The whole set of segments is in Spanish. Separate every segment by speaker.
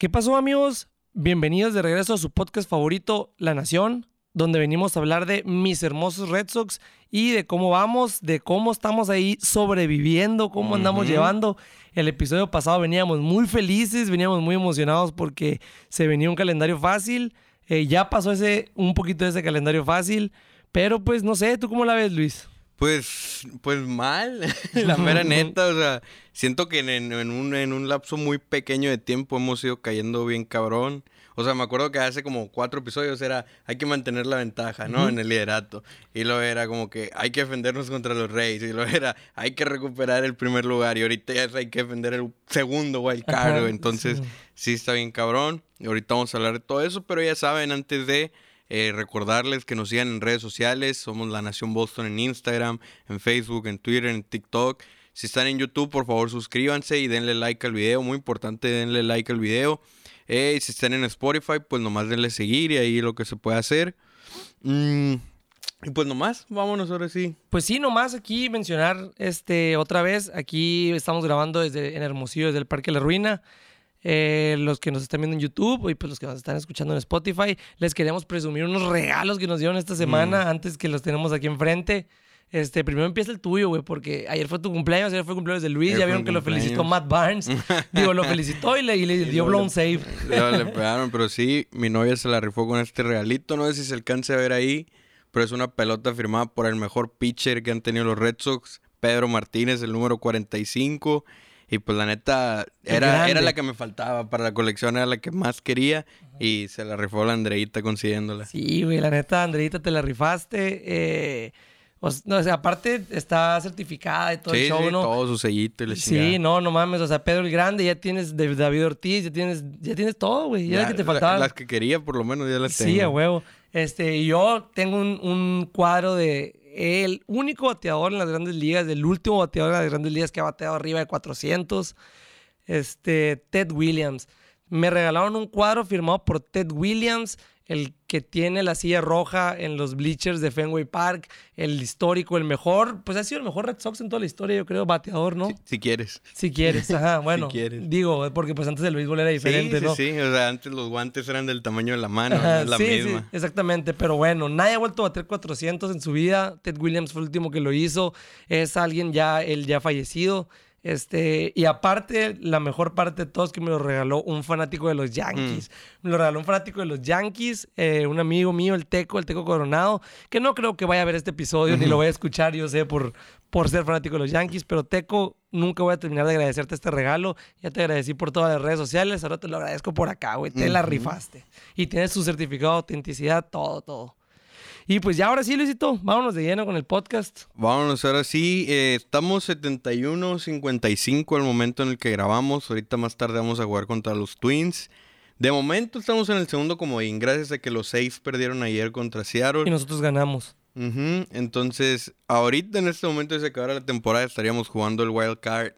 Speaker 1: ¿Qué pasó amigos? Bienvenidos de regreso a su podcast favorito, La Nación, donde venimos a hablar de mis hermosos Red Sox y de cómo vamos, de cómo estamos ahí sobreviviendo, cómo andamos llevando. El episodio pasado veníamos muy felices, veníamos muy emocionados porque se venía un calendario fácil. Eh, ya pasó ese un poquito de ese calendario fácil, pero pues no sé, ¿tú cómo la ves, Luis?
Speaker 2: Pues, pues mal, la mera neta, o sea, siento que en, en un, en un lapso muy pequeño de tiempo hemos ido cayendo bien cabrón. O sea, me acuerdo que hace como cuatro episodios era, hay que mantener la ventaja, ¿no? En el liderato. Y luego era como que hay que defendernos contra los Reyes. Y luego era, hay que recuperar el primer lugar. Y ahorita ya hay que defender el segundo wild card. Entonces,
Speaker 1: sí.
Speaker 2: sí está bien cabrón. Y ahorita vamos a hablar de todo eso, pero ya saben, antes de eh, recordarles que nos sigan en redes sociales. Somos La Nación Boston en Instagram, en Facebook, en Twitter, en TikTok. Si están en YouTube, por favor suscríbanse y denle like al video. Muy importante, denle like al video. Eh, y si están en Spotify, pues nomás denle seguir y ahí lo que se puede hacer. Mm, y pues nomás, vámonos ahora sí.
Speaker 1: Pues sí, nomás aquí mencionar este otra vez. Aquí estamos grabando desde en Hermosillo, desde el Parque La Ruina. Eh, los que nos están viendo en YouTube y pues los que nos están escuchando en Spotify, les queremos presumir unos regalos que nos dieron esta semana antes que los tenemos aquí enfrente. Este, primero empieza el tuyo, güey, porque ayer fue tu cumpleaños, ayer fue el cumpleaños de Luis,
Speaker 2: Ayer
Speaker 1: ya vieron que lo felicitó. Matt Barnes. Digo, lo felicitó y le, y le dio
Speaker 2: luego
Speaker 1: blown
Speaker 2: le-
Speaker 1: save.
Speaker 2: Luego le pegaron, pero sí, mi novia se la rifó con este regalito. No sé si se alcance a ver ahí, pero es una pelota firmada por el mejor pitcher que han tenido los Red Sox, Pedro Martínez, el número 45. Y pues la neta, era, era la que me faltaba para la colección, era la que más quería. Y se la rifó la Andreita consiguiéndola.
Speaker 1: Sí, güey, la neta, Andreita, te la rifaste. Eh, o no, o sea, aparte está certificada y todo
Speaker 2: sí,
Speaker 1: el show,
Speaker 2: sí,
Speaker 1: ¿no?
Speaker 2: todo su sellito y la
Speaker 1: Sí,
Speaker 2: chingada.
Speaker 1: no, no mames, o sea, Pedro el Grande, ya tienes de David Ortiz, ya tienes, ya tienes todo, güey, ya,
Speaker 2: Ya,
Speaker 1: era que te
Speaker 2: la-
Speaker 1: faltaba.
Speaker 2: las que quería, por lo menos, ya las tengo.
Speaker 1: Sí, a huevo. Este, y yo tengo un, un cuadro de el único bateador en las grandes ligas, el último bateador en las grandes ligas que ha bateado arriba de 400, este, Ted Williams. Me regalaron un cuadro firmado por Ted Williams, el que tiene la silla roja en los bleachers de Fenway Park, el histórico, el mejor, pues ha sido el mejor Red Sox en toda la historia, yo creo, bateador, ¿no?
Speaker 2: Si, si quieres.
Speaker 1: Si quieres, ajá, bueno,
Speaker 2: quieres.
Speaker 1: digo, porque pues antes el béisbol era diferente,
Speaker 2: sí,
Speaker 1: ¿no?
Speaker 2: sí, sí. O sea, antes los guantes eran del tamaño de la mano, no es la
Speaker 1: sí, sí,
Speaker 2: misma.
Speaker 1: exactamente, pero bueno, nadie ha vuelto a bater 400 en su vida. Ted Williams fue el último que lo hizo. Es alguien ya, él ya fallecido. Este, y aparte, la mejor parte de todo es que me lo regaló un fanático de los Yankees.
Speaker 2: Mm.
Speaker 1: Me lo regaló un fanático de los Yankees, eh, un amigo mío, el Teco, el Teco Coronado, que no creo que vaya a ver este episodio ni lo vaya a escuchar, yo sé, por, por ser fanático de los Yankees, pero Teco, nunca voy a terminar de agradecerte este regalo. Ya te agradecí por todas las redes sociales, ahora te lo agradezco por acá, güey. Te la rifaste. Y tienes su certificado de autenticidad, todo, todo. Y pues ya ahora sí, Luisito, vámonos de lleno con el podcast.
Speaker 2: Vámonos, ahora sí. eh, estamos 71-55 al momento en el que grabamos. Ahorita más tarde vamos a jugar contra los Twins. De momento estamos en el segundo comodín, gracias a que los seis perdieron ayer contra
Speaker 1: Y
Speaker 2: Seattle.
Speaker 1: nosotros ganamos.
Speaker 2: Entonces, ahorita en este momento de se acabara la temporada estaríamos jugando el Wild Card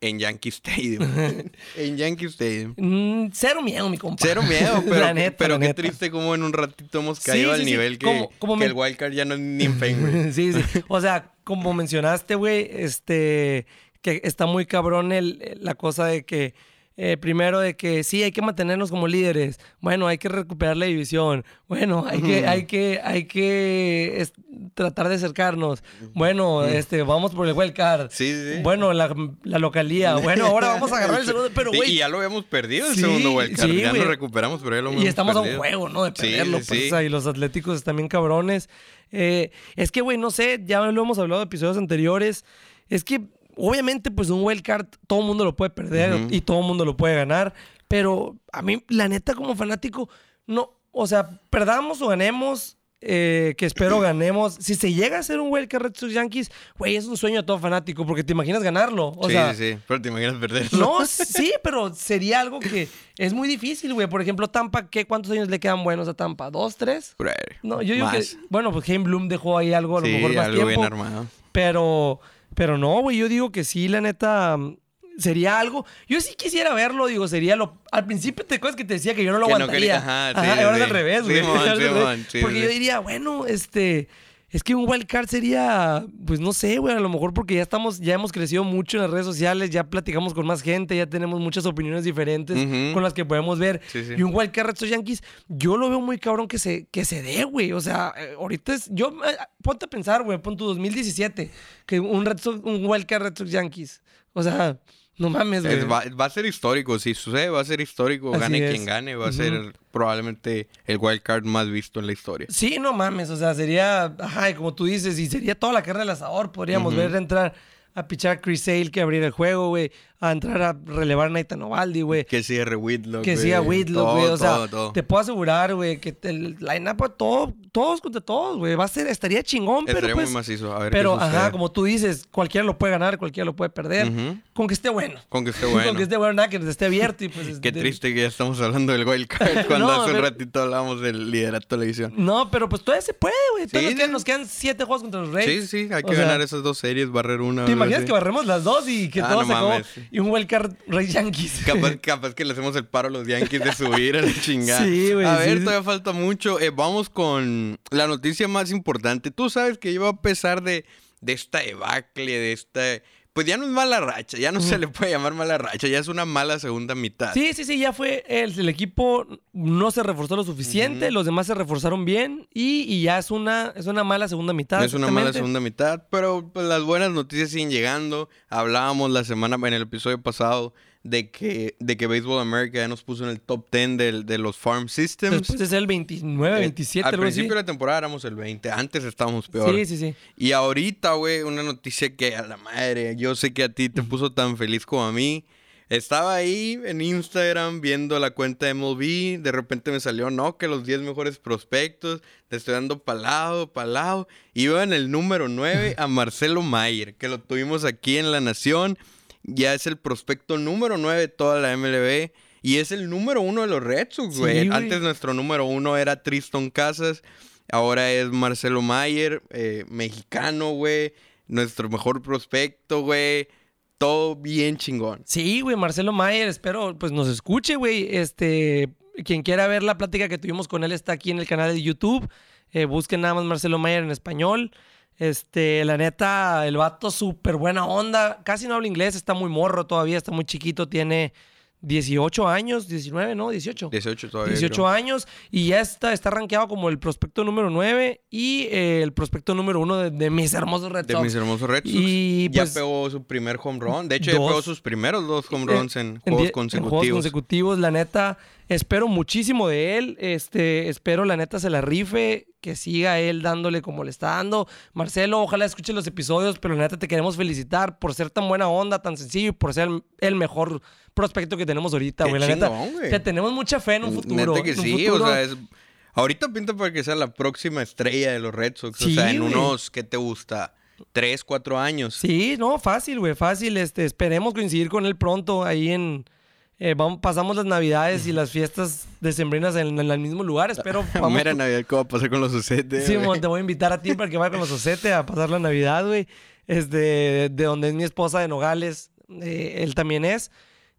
Speaker 2: en Yankee Stadium. en Yankee Stadium.
Speaker 1: Mm, cero miedo, mi compa.
Speaker 2: Cero miedo, pero,
Speaker 1: La neta,
Speaker 2: pero
Speaker 1: la
Speaker 2: qué
Speaker 1: neta.
Speaker 2: triste como en un ratito hemos caído
Speaker 1: sí,
Speaker 2: al
Speaker 1: sí.
Speaker 2: nivel que,
Speaker 1: Como- como
Speaker 2: que
Speaker 1: me-
Speaker 2: el Wild Card ya no es ni en Fenway.
Speaker 1: sí, sí. O sea, como mencionaste, güey, este, que está muy cabrón el, la cosa de que, eh, primero de que sí, hay que mantenernos como líderes. Bueno, hay que recuperar la división. Bueno, hay que, hay que, hay que tratar de acercarnos. Bueno, este, vamos por el wild card.
Speaker 2: Sí, sí.
Speaker 1: Bueno, la, la localía. Bueno, ahora vamos a agarrar el segundo. Pero, güey,
Speaker 2: y ya lo habíamos perdido el segundo wild card. ya lo recuperamos, pero ya lo hemos
Speaker 1: Y estamos a un juego, ¿no? De perderlo. pues, y los atléticos están bien cabrones. Eh, es que, güey, no sé, ya lo hemos hablado de episodios anteriores. Es que, obviamente, pues un wild card todo el mundo lo puede perder y todo el mundo lo puede ganar. Pero a mí, la neta, como fanático, no. O sea, perdamos o ganemos. eh, que espero ganemos. Si se llega a hacer un wild card Red Sox Yankees, güey, es un sueño de todo fanático porque te imaginas ganarlo. O
Speaker 2: sí,
Speaker 1: sea,
Speaker 2: sí, sí. Pero te imaginas perderlo.
Speaker 1: no, sí, pero sería algo que es muy difícil, güey. Por ejemplo, Tampa, ¿qué, ¿cuántos años le quedan buenos a Tampa? ¿Dos, tres? No, yo digo
Speaker 2: más.
Speaker 1: que. Bueno, pues James Bloom dejó ahí algo, a lo
Speaker 2: sí,
Speaker 1: mejor más
Speaker 2: algo bien armado.
Speaker 1: Pero, pero no, güey. Yo digo que sí, la neta. mm, Sería algo. Yo sí quisiera verlo, digo, sería lo. Al principio te acuerdas que te decía que yo no lo
Speaker 2: Que no
Speaker 1: aguantaría.
Speaker 2: quería- ajá, sí,
Speaker 1: ahora es al revés, güey.
Speaker 2: Simón, Simón,
Speaker 1: Porque yo diría, bueno, este. Es que un wild card sería, pues no sé, güey, a lo mejor porque ya estamos, ya hemos crecido mucho en las redes sociales, ya platicamos con más gente, ya tenemos muchas opiniones diferentes con las que podemos ver.
Speaker 2: Sí, sí.
Speaker 1: Y un wild card Red Sox Yankees, yo lo veo muy cabrón que se, que se dé, güey. O sea, eh, ahorita es, yo, eh, ponte a pensar, güey, pon tu 2017, que un Red Sox, un wild card Red Sox Yankees. O sea, no mames, güey.
Speaker 2: Va, va a ser histórico, si sucede, va a ser histórico.
Speaker 1: Así
Speaker 2: Gane
Speaker 1: es.
Speaker 2: quien gane, va a ser probablemente el wild card más visto en la historia.
Speaker 1: Sí, no mames, o sea, sería, ajá, y como tú dices, y sería toda la carne del asador. Podríamos
Speaker 2: Ujú.
Speaker 1: ver entrar a pichar a Chris Sale que abrir el juego, güey, a entrar a relevar a Nathan Ovaldi, güey.
Speaker 2: Que cierre Whitlock.
Speaker 1: Que siga Whitlock, güey. O sea,
Speaker 2: todo, todo.
Speaker 1: te puedo asegurar, güey, que el line-up, todo, todos contra todos, güey. Va a ser, estaría chingón, pero
Speaker 2: Estaría
Speaker 1: pues...
Speaker 2: muy macizo. A ver
Speaker 1: Pero,
Speaker 2: qué
Speaker 1: ajá, como tú dices, cualquiera lo puede ganar, cualquiera lo puede perder. Con que esté bueno.
Speaker 2: Con que esté bueno.
Speaker 1: Con que esté bueno, nada, que esté abierto y pues...
Speaker 2: Qué
Speaker 1: de-
Speaker 2: triste que ya estamos hablando del wild card cuando
Speaker 1: No,
Speaker 2: hace un
Speaker 1: pero-
Speaker 2: ratito hablábamos del liderato de la división.
Speaker 1: No, pero pues todavía se puede, güey. Todavía
Speaker 2: Sí,
Speaker 1: nos, quedan,
Speaker 2: sí.
Speaker 1: nos quedan siete juegos contra los
Speaker 2: Sí,
Speaker 1: Reyes.
Speaker 2: sí, hay
Speaker 1: O
Speaker 2: que
Speaker 1: sea,
Speaker 2: ganar esas dos series, barrer una.
Speaker 1: ¿Te imaginas
Speaker 2: así.
Speaker 1: que barremos las dos y que
Speaker 2: Ah,
Speaker 1: todo
Speaker 2: no
Speaker 1: se acabó? Y un wildcard Rey Yankees.
Speaker 2: Capaz, capaz que le hacemos el paro a los Yankees de subir a la chingada.
Speaker 1: Sí, güey,
Speaker 2: A
Speaker 1: sí,
Speaker 2: ver,
Speaker 1: sí.
Speaker 2: todavía falta mucho. Eh, vamos con la noticia más importante. Tú sabes que yo a pesar de, de esta debacle, de esta... Pues ya no es mala racha, ya no se le puede llamar mala racha, ya es una mala segunda mitad.
Speaker 1: Sí, sí, sí, ya fue. El, el equipo no se reforzó lo suficiente, los demás se reforzaron bien y, y ya es una, es una mala segunda mitad.
Speaker 2: Es una mala segunda mitad, pero pues, las buenas noticias siguen llegando. Hablábamos la semana, en el episodio pasado, de que, de que Baseball America ya nos puso en el top 10 del- de, los Farm Systems.
Speaker 1: Después de ser el 29,
Speaker 2: Eh,
Speaker 1: 27,
Speaker 2: Al principio de la temporada éramos el 20, antes estábamos peor.
Speaker 1: Sí, sí, sí.
Speaker 2: Y ahorita, güey, una noticia que a la madre, yo sé que a ti te puso tan feliz como a mí. Estaba ahí en Instagram viendo la cuenta de MLB, de repente me salió, no, que los 10 mejores prospectos, te estoy dando palado, palado. Iba en el número 9 a Marcelo Mayer, que lo tuvimos aquí en La Nación. Ya es el prospecto número 9 de toda la MLB. Y es el número uno de los Red Sox, güey. Antes nuestro número uno era Tristan Casas. Ahora es Marcelo Mayer, eh, mexicano, güey. Nuestro mejor prospecto, güey. Todo bien chingón.
Speaker 1: Sí, güey, Marcelo Mayer, espero pues nos escuche, güey. Este, quien quiera ver la plática que tuvimos con él está aquí en el canal de YouTube. Eh, busquen nada más Marcelo Mayer en español. Este, la neta, el vato súper buena onda. Casi no habla inglés, está muy morro todavía, está muy chiquito, tiene 18 años, 19, ¿no? 18.
Speaker 2: 18 todavía.
Speaker 1: 18
Speaker 2: creo.
Speaker 1: años y ya está, está rankeado como el prospecto número 9 y eh, el prospecto número 1 de, de mis hermosos Red
Speaker 2: De
Speaker 1: Sox.
Speaker 2: mis hermosos Red Sox.
Speaker 1: Y,
Speaker 2: ya
Speaker 1: pues,
Speaker 2: pegó su primer home run. De hecho, ya pegó sus primeros dos home runs en,
Speaker 1: en
Speaker 2: juegos
Speaker 1: die- en
Speaker 2: consecutivos.
Speaker 1: juegos consecutivos, la neta, espero muchísimo de él. Este, espero la neta se la rife, que siga él dándole como le está dando. Marcelo, ojalá escuche los episodios, pero la neta te queremos felicitar por ser tan buena onda, tan sencillo y por ser el, mejor prospecto que tenemos ahorita, güey. La neta, te tenemos mucha fe en un futuro.
Speaker 2: Neta que
Speaker 1: en un
Speaker 2: sí,
Speaker 1: futuro-
Speaker 2: o sea, es... Ahorita pinta para que sea la próxima estrella de los Red Sox. o sea, en unos, ¿qué te gusta? Tres, cuatro años.
Speaker 1: Sí, no, fácil, güey, fácil. Este, esperemos coincidir con él pronto ahí en. Eh, vamos, pasamos las navidades y las fiestas decembrinas en, en el mismo lugar. Espero. Vamos,
Speaker 2: Mira Navidad, ¿qué va a pasar con los sucetes?
Speaker 1: Sí, te voy a invitar a ti para que vaya con los Ocete a pasar la Navidad, güey. Este, de donde es mi esposa de Nogales, eh, él también es.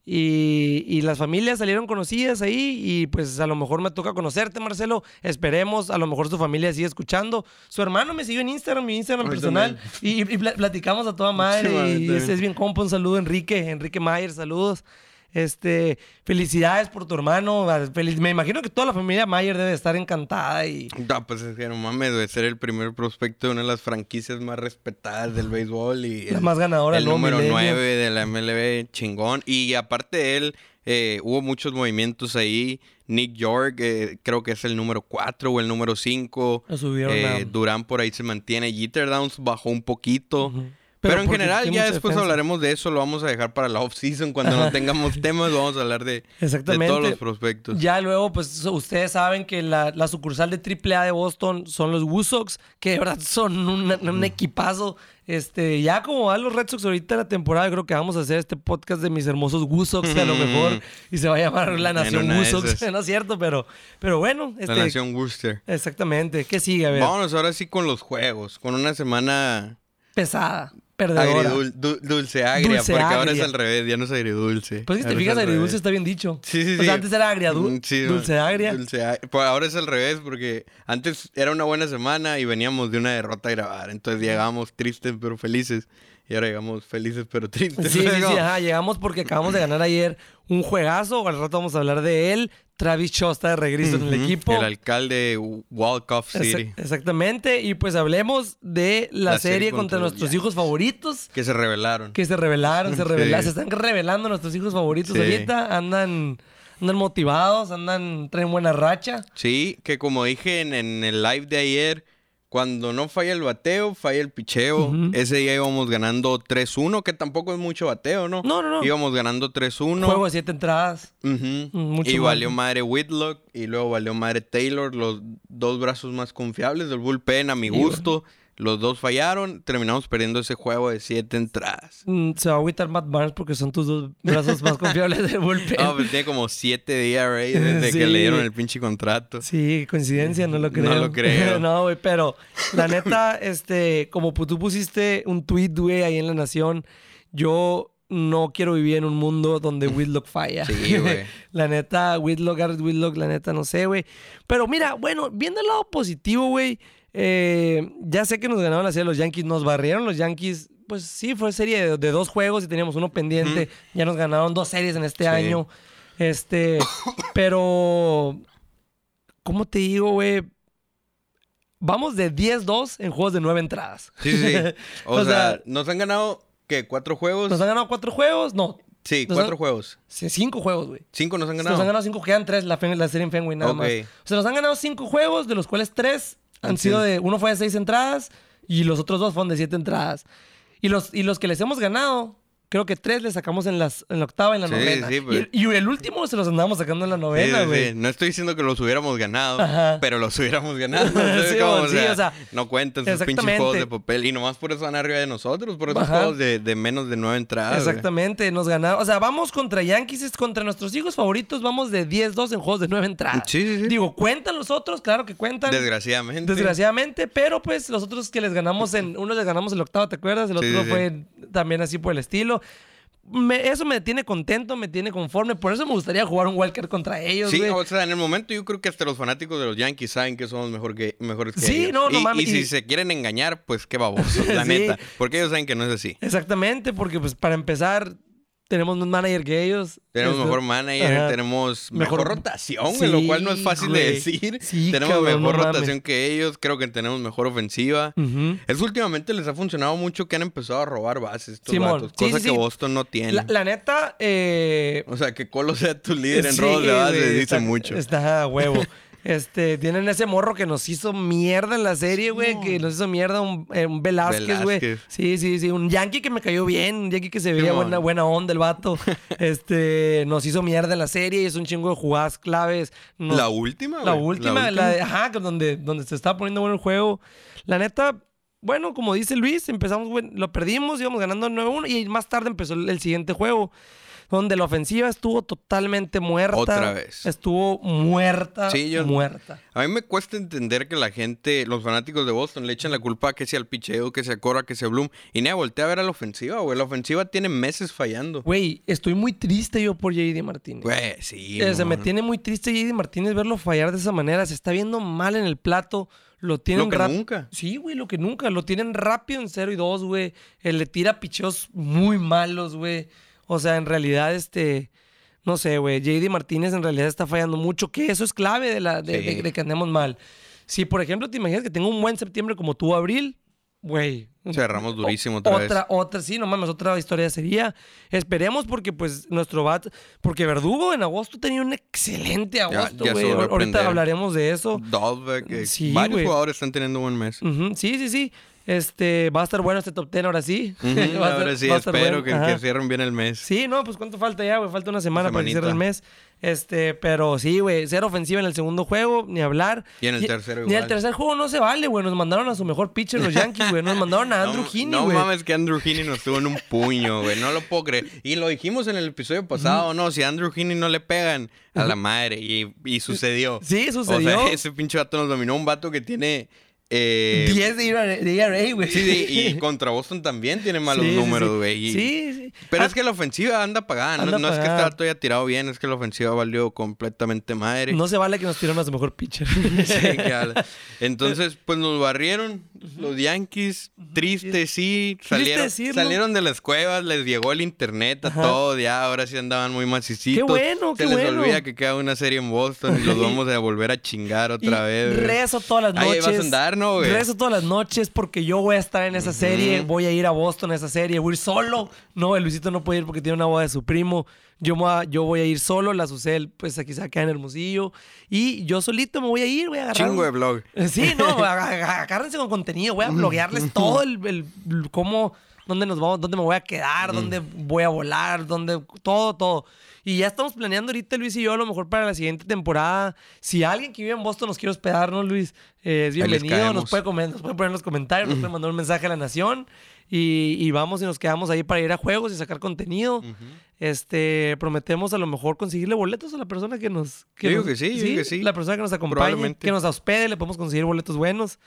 Speaker 1: Y, y las familias salieron conocidas ahí y pues a lo mejor me toca conocerte, Marcelo. Esperemos, a lo mejor su familia sigue escuchando. Su hermano me sigue en Instagram, mi Instagram
Speaker 2: mí
Speaker 1: personal. Y, y pla- platicamos a toda
Speaker 2: Sí,
Speaker 1: madre.
Speaker 2: man,
Speaker 1: y este es bien compa. Un saludo, Enrique. Enrique Mayer, saludos. Este, felicidades por tu hermano. Feliz- me imagino que toda la familia Mayer debe estar encantada y...
Speaker 2: No, pues es que no mames, debe ser el primer prospecto de una de las franquicias más respetadas del béisbol y
Speaker 1: La
Speaker 2: el,
Speaker 1: más ganadora,
Speaker 2: el
Speaker 1: ¿no?
Speaker 2: número
Speaker 1: Milenio.
Speaker 2: 9 de la MLB, chingón. Y aparte de él, eh, hubo muchos movimientos ahí. Nick York, eh, creo que es el número 4 o el número 5.
Speaker 1: Lo subieron a-
Speaker 2: Durán por ahí se mantiene. Jeter Downs bajó un poquito. Pero,
Speaker 1: Pero
Speaker 2: en general, ya después
Speaker 1: defensa.
Speaker 2: hablaremos de eso. Lo vamos a dejar para la off-season. Cuando no tengamos temas, vamos a hablar de, todos los prospectos.
Speaker 1: Ya luego, pues ustedes saben que la, la sucursal de AAA de Boston son los Woo Sox, que de verdad son un, un equipazo. Este, ya como van los Red Sox ahorita en la temporada, creo que vamos a hacer este podcast de mis hermosos Woo Sox, que a lo mejor, y se va a llamar La Nación Woo Sox. no es cierto, pero, pero bueno.
Speaker 2: La
Speaker 1: Este,
Speaker 2: nación Worcester.
Speaker 1: Exactamente. ¿Qué sigue? A ver.
Speaker 2: Vámonos ahora sí con los juegos. Con una semana
Speaker 1: Pesada. Perdedora.
Speaker 2: Agridul- du- dulce agria,
Speaker 1: Dulce
Speaker 2: porque ahora es
Speaker 1: agria.
Speaker 2: al revés, ya no es agridulce.
Speaker 1: Pues si te fijas, agridulce está bien dicho.
Speaker 2: Sí, sí, sí.
Speaker 1: O sea, antes era agriadu,
Speaker 2: Mm, sí,
Speaker 1: dulce agria.
Speaker 2: dulce Pues ahora es al revés, porque antes era una buena semana y veníamos de una derrota a grabar. Entonces llegamos tristes pero felices. Y ahora llegamos felices pero tristes.
Speaker 1: Sí, sí, sí, ajá, llegamos porque acabamos de ganar ayer un juegazo, al rato vamos a hablar de él. Travis Shaw está de regreso en el equipo.
Speaker 2: El alcalde de Walcoff
Speaker 1: Exa-
Speaker 2: City.
Speaker 1: exactamente, y pues hablemos de la,
Speaker 2: La
Speaker 1: serie,
Speaker 2: serie
Speaker 1: contra, nuestros hijos favoritos.
Speaker 2: Que se rebelaron.
Speaker 1: Que se revelaron, se
Speaker 2: Sí.
Speaker 1: revelaron, se están revelando nuestros hijos favoritos
Speaker 2: Sí.
Speaker 1: ahorita. Andan, andan motivados, andan, traen buena racha.
Speaker 2: Sí, que como dije en, en el live de ayer, cuando no falla el bateo, falla el picheo.
Speaker 1: Ujú.
Speaker 2: Ese día íbamos ganando 3-1, que tampoco es mucho bateo, ¿no?
Speaker 1: No, no, no.
Speaker 2: Íbamos ganando 3-1.
Speaker 1: Juego de siete entradas.
Speaker 2: Ujú.
Speaker 1: mucho
Speaker 2: y
Speaker 1: mal.
Speaker 2: valió madre Whitlock y luego valió madre Taylor, los dos brazos más confiables del bullpen a mi
Speaker 1: Sí,
Speaker 2: gusto. Los dos fallaron, terminamos perdiendo ese juego de siete entradas.
Speaker 1: Mm, Se va a agüitar Matt Barnes porque son tus dos brazos más confiables del bullpen.
Speaker 2: No, pues tiene como siete DRA desde que le dieron el pinche contrato.
Speaker 1: Sí, coincidencia, no lo
Speaker 2: No
Speaker 1: creo.
Speaker 2: lo creo.
Speaker 1: no, güey, pero la neta, este, como tú pusiste un tweet, güey, ahí en La Nación, yo no quiero vivir en un mundo donde Whitlock falla.
Speaker 2: Sí, güey.
Speaker 1: la neta, Whitlock, Garrett Whitlock, la neta, no sé, güey. Pero mira, bueno, viendo el lado positivo, güey, eh, ya sé que nos ganaron la serie los Yankees, nos barrieron los Yankees. Pues sí, fue serie de, de dos juegos y teníamos uno pendiente. Ya nos ganaron dos series en este
Speaker 2: Sí.
Speaker 1: año. Este, pero ¿Cómo te digo, güey? Vamos de 10-2 en juegos de 9 entradas.
Speaker 2: Sí, sí. O,
Speaker 1: O
Speaker 2: sea,
Speaker 1: sea,
Speaker 2: nos han ganado, ¿qué? ¿Cuatro juegos?
Speaker 1: ¿Nos han ganado cuatro juegos? No.
Speaker 2: Sí,
Speaker 1: nos
Speaker 2: cuatro
Speaker 1: han-
Speaker 2: juegos.
Speaker 1: Sí, Cinco juegos, güey.
Speaker 2: ¿Cinco nos han ganado?
Speaker 1: Nos han ganado cinco, quedan tres la, serie en Fenway nada
Speaker 2: Ok.
Speaker 1: más. O sea, nos han ganado cinco juegos, de los cuales tres han sido- de. Uno fue de seis entradas y los otros dos fueron de siete entradas. Y los, y los que les hemos ganado, creo que tres les sacamos en, las, en la octava en la
Speaker 2: Sí,
Speaker 1: novena.
Speaker 2: sí, pues.
Speaker 1: y, y el último se los andamos sacando en la novena,
Speaker 2: sí,
Speaker 1: güey.
Speaker 2: sí. No estoy diciendo que los hubiéramos ganado,
Speaker 1: Ajá.
Speaker 2: pero los hubiéramos ganado. ¿sabes
Speaker 1: Sí,
Speaker 2: cómo?
Speaker 1: o- sí, o sea,
Speaker 2: no cuentan sus pinches juegos de papel. Y nomás por eso van arriba de nosotros, por esos
Speaker 1: Ajá.
Speaker 2: juegos de, de menos de nueve entradas.
Speaker 1: Exactamente, nos ganaron. O sea, vamos contra Yankees, es contra nuestros hijos favoritos, vamos de 10-2 en juegos de 9 entradas.
Speaker 2: Sí, sí, sí.
Speaker 1: Digo, cuentan los otros, claro que cuentan.
Speaker 2: Desgraciadamente.
Speaker 1: Desgraciadamente, pero pues los otros que les ganamos en. Uno les ganamos el octavo, ¿te acuerdas? El otro fue también así por el estilo. Me- eso me tiene contento, me tiene conforme. Por eso me gustaría jugar un wildcard contra ellos,
Speaker 2: Sí,
Speaker 1: güey.
Speaker 2: o sea, en el momento yo creo que hasta los fanáticos de los Yankees saben que somos mejor que, mejores que
Speaker 1: Sí,
Speaker 2: ellos.
Speaker 1: no, no
Speaker 2: y,
Speaker 1: mames,
Speaker 2: Y si
Speaker 1: y-
Speaker 2: se quieren engañar, pues qué babosos, la
Speaker 1: Sí.
Speaker 2: neta. Porque ellos saben que no es así.
Speaker 1: Exactamente, porque pues para empezar, tenemos más manager que ellos.
Speaker 2: Tenemos
Speaker 1: Este,
Speaker 2: mejor manager,
Speaker 1: ajá.
Speaker 2: tenemos mejor,
Speaker 1: Mejor-
Speaker 2: rotación, güey, lo cual no es
Speaker 1: Sí,
Speaker 2: fácil
Speaker 1: güey.
Speaker 2: de decir.
Speaker 1: Sí,
Speaker 2: tenemos
Speaker 1: cabrón,
Speaker 2: mejor
Speaker 1: no mames.
Speaker 2: rotación que ellos, creo que tenemos mejor ofensiva.
Speaker 1: Ujú.
Speaker 2: Es últimamente les ha funcionado mucho que han empezado a robar bases estos
Speaker 1: sí,
Speaker 2: cosa
Speaker 1: sí,
Speaker 2: que
Speaker 1: sí.
Speaker 2: Boston no tiene.
Speaker 1: La, la neta, eh,
Speaker 2: O sea, que Colo sea tu líder en
Speaker 1: sí,
Speaker 2: robos de bases dice mucho.
Speaker 1: Está a huevo. Este, tienen ese morro que nos hizo mierda en la serie, güey. Que nos hizo mierda un, eh, un Velázquez, güey. Sí, sí, sí. Un yankee que me cayó bien. Un yankee que se veía buena, buena onda el vato. este, nos hizo mierda en la serie. Hizo un chingo de jugadas claves. Nos-
Speaker 2: La última,
Speaker 1: la
Speaker 2: güey,
Speaker 1: última, la, de- ajá, donde, donde se estaba poniendo bueno el juego. La neta, bueno, como dice Luis, empezamos, güey, lo perdimos, íbamos ganando 9-1 y más tarde empezó el, el siguiente juego. Donde la ofensiva estuvo totalmente muerta.
Speaker 2: Otra vez.
Speaker 1: Estuvo muerta.
Speaker 2: Sí, yo-
Speaker 1: Muerta.
Speaker 2: A mí me cuesta entender que la gente, los fanáticos de Boston, le echan la culpa que sea al picheo, que sea Cora, que sea Bloom. Y nada, voltea a ver a la ofensiva, güey. La ofensiva tiene meses fallando.
Speaker 1: Güey, estoy muy triste yo por JD Martínez.
Speaker 2: Güey, sí.
Speaker 1: Eh, se me tiene muy triste JD Martínez verlo fallar de esa manera. Se está viendo mal en el plato. Lo tienen
Speaker 2: Lo que nunca.
Speaker 1: Sí, güey, lo que nunca. Lo tienen rápido en 0 y 2, güey. Él le tira picheos muy malos, güey. O sea, en realidad, este. No sé, güey. JD Martínez en realidad está fallando mucho. Que eso es clave de, la, de,
Speaker 2: Sí.
Speaker 1: de- de que andemos mal. Si, por ejemplo, te imaginas que tengo un buen septiembre como tú, abril, güey.
Speaker 2: Cerramos durísimo otra vez.
Speaker 1: Otra, otra, sí, no mames, otra historia sería. Esperemos porque, pues, nuestro bat. Porque Verdugo en agosto tenía un excelente agosto,
Speaker 2: ya
Speaker 1: güey. Ahorita hablaremos de eso.
Speaker 2: Dolbeck, eh,
Speaker 1: Sí,
Speaker 2: varios
Speaker 1: güey.
Speaker 2: jugadores están teniendo buen mes.
Speaker 1: Sí, sí, sí. Este, va a estar bueno este top 10 ahora sí.
Speaker 2: Ujú,
Speaker 1: Va a estar-
Speaker 2: Ahora sí,
Speaker 1: va a estar
Speaker 2: espero
Speaker 1: bueno.
Speaker 2: que, cierren bien el mes.
Speaker 1: Sí, no, pues cuánto falta ya, güey. Falta una semana para que cierre el mes. Este, pero sí, güey, cero ofensiva en el segundo juego, ni hablar.
Speaker 2: Y en el tercero
Speaker 1: Ni en el tercer juego no se vale, güey. Nos mandaron a su mejor pitcher los Yankees, güey. Nos mandaron a Andrew
Speaker 2: no,
Speaker 1: Heaney,
Speaker 2: no
Speaker 1: güey.
Speaker 2: mames que Andrew Heaney nos tuvo en un puño, güey. No lo puedo creer. Y lo dijimos en el episodio pasado, no, si a Andrew Heaney no le pegan a la madre. Y, y sucedió.
Speaker 1: Sí,
Speaker 2: O
Speaker 1: sucedió.
Speaker 2: sea, ese pinche vato nos dominó. Un vato que tiene Eh,
Speaker 1: 10 de ERA, de güey.
Speaker 2: Sí, y contra Boston también tiene malos
Speaker 1: Sí,
Speaker 2: números, güey.
Speaker 1: Sí, sí.
Speaker 2: Pero
Speaker 1: Ah,
Speaker 2: es que la ofensiva anda apagada. No,
Speaker 1: Anda
Speaker 2: no es que estaba todavía tirado bien, es que la ofensiva valió completamente madre.
Speaker 1: No se vale que nos tiren a su mejor pitcher.
Speaker 2: Sí, ala. Entonces, pues nos barrieron los Yankees. Triste, sí. Salieron,
Speaker 1: decirlo.
Speaker 2: salieron de las cuevas, les llegó el internet a
Speaker 1: Ajá.
Speaker 2: todo. Ya ahora sí andaban muy macicitos.
Speaker 1: Qué bueno,
Speaker 2: Se
Speaker 1: qué
Speaker 2: les
Speaker 1: bueno.
Speaker 2: olvida que queda una serie en Boston y los vamos a volver a chingar
Speaker 1: Y
Speaker 2: otra vez.
Speaker 1: Rezo todas las
Speaker 2: Ahí
Speaker 1: noches.
Speaker 2: vas a andar, ¿no, güey?
Speaker 1: Rezo todas las noches porque yo voy a estar en esa serie. Voy a ir a Boston a esa serie. Voy a ir solo. No, el Luisito no puede ir porque tiene una boda de su primo. Yo, me voy a- yo voy a ir solo. La Sucel, pues aquí se queda en Hermosillo. Y yo solito me voy a ir. Voy a agarrar.
Speaker 2: Chingo de blog.
Speaker 1: Sí, no, ag- ag- agárrense con contenido. Voy a bloguearles todo el, el- el cómo, dónde nos vamos, dónde me voy a quedar, dónde voy a volar, dónde, todo, todo. Y ya estamos planeando ahorita, Luis y yo, a lo mejor para la siguiente temporada. Si alguien que vive en Boston nos quiere hospedar, ¿no, Luis? Eh, es bienvenido. Nos puede, comen- nos puede poner en los comentarios, nos puede mandar un mensaje a la nación. Y, y vamos y nos quedamos ahí para ir a juegos y sacar contenido. Este, prometemos a lo mejor conseguirle boletos a la persona que nos...
Speaker 2: Yo digo que sí, yo digo que sí.
Speaker 1: La persona que nos acompañe, que nos hospede, le podemos conseguir boletos buenos.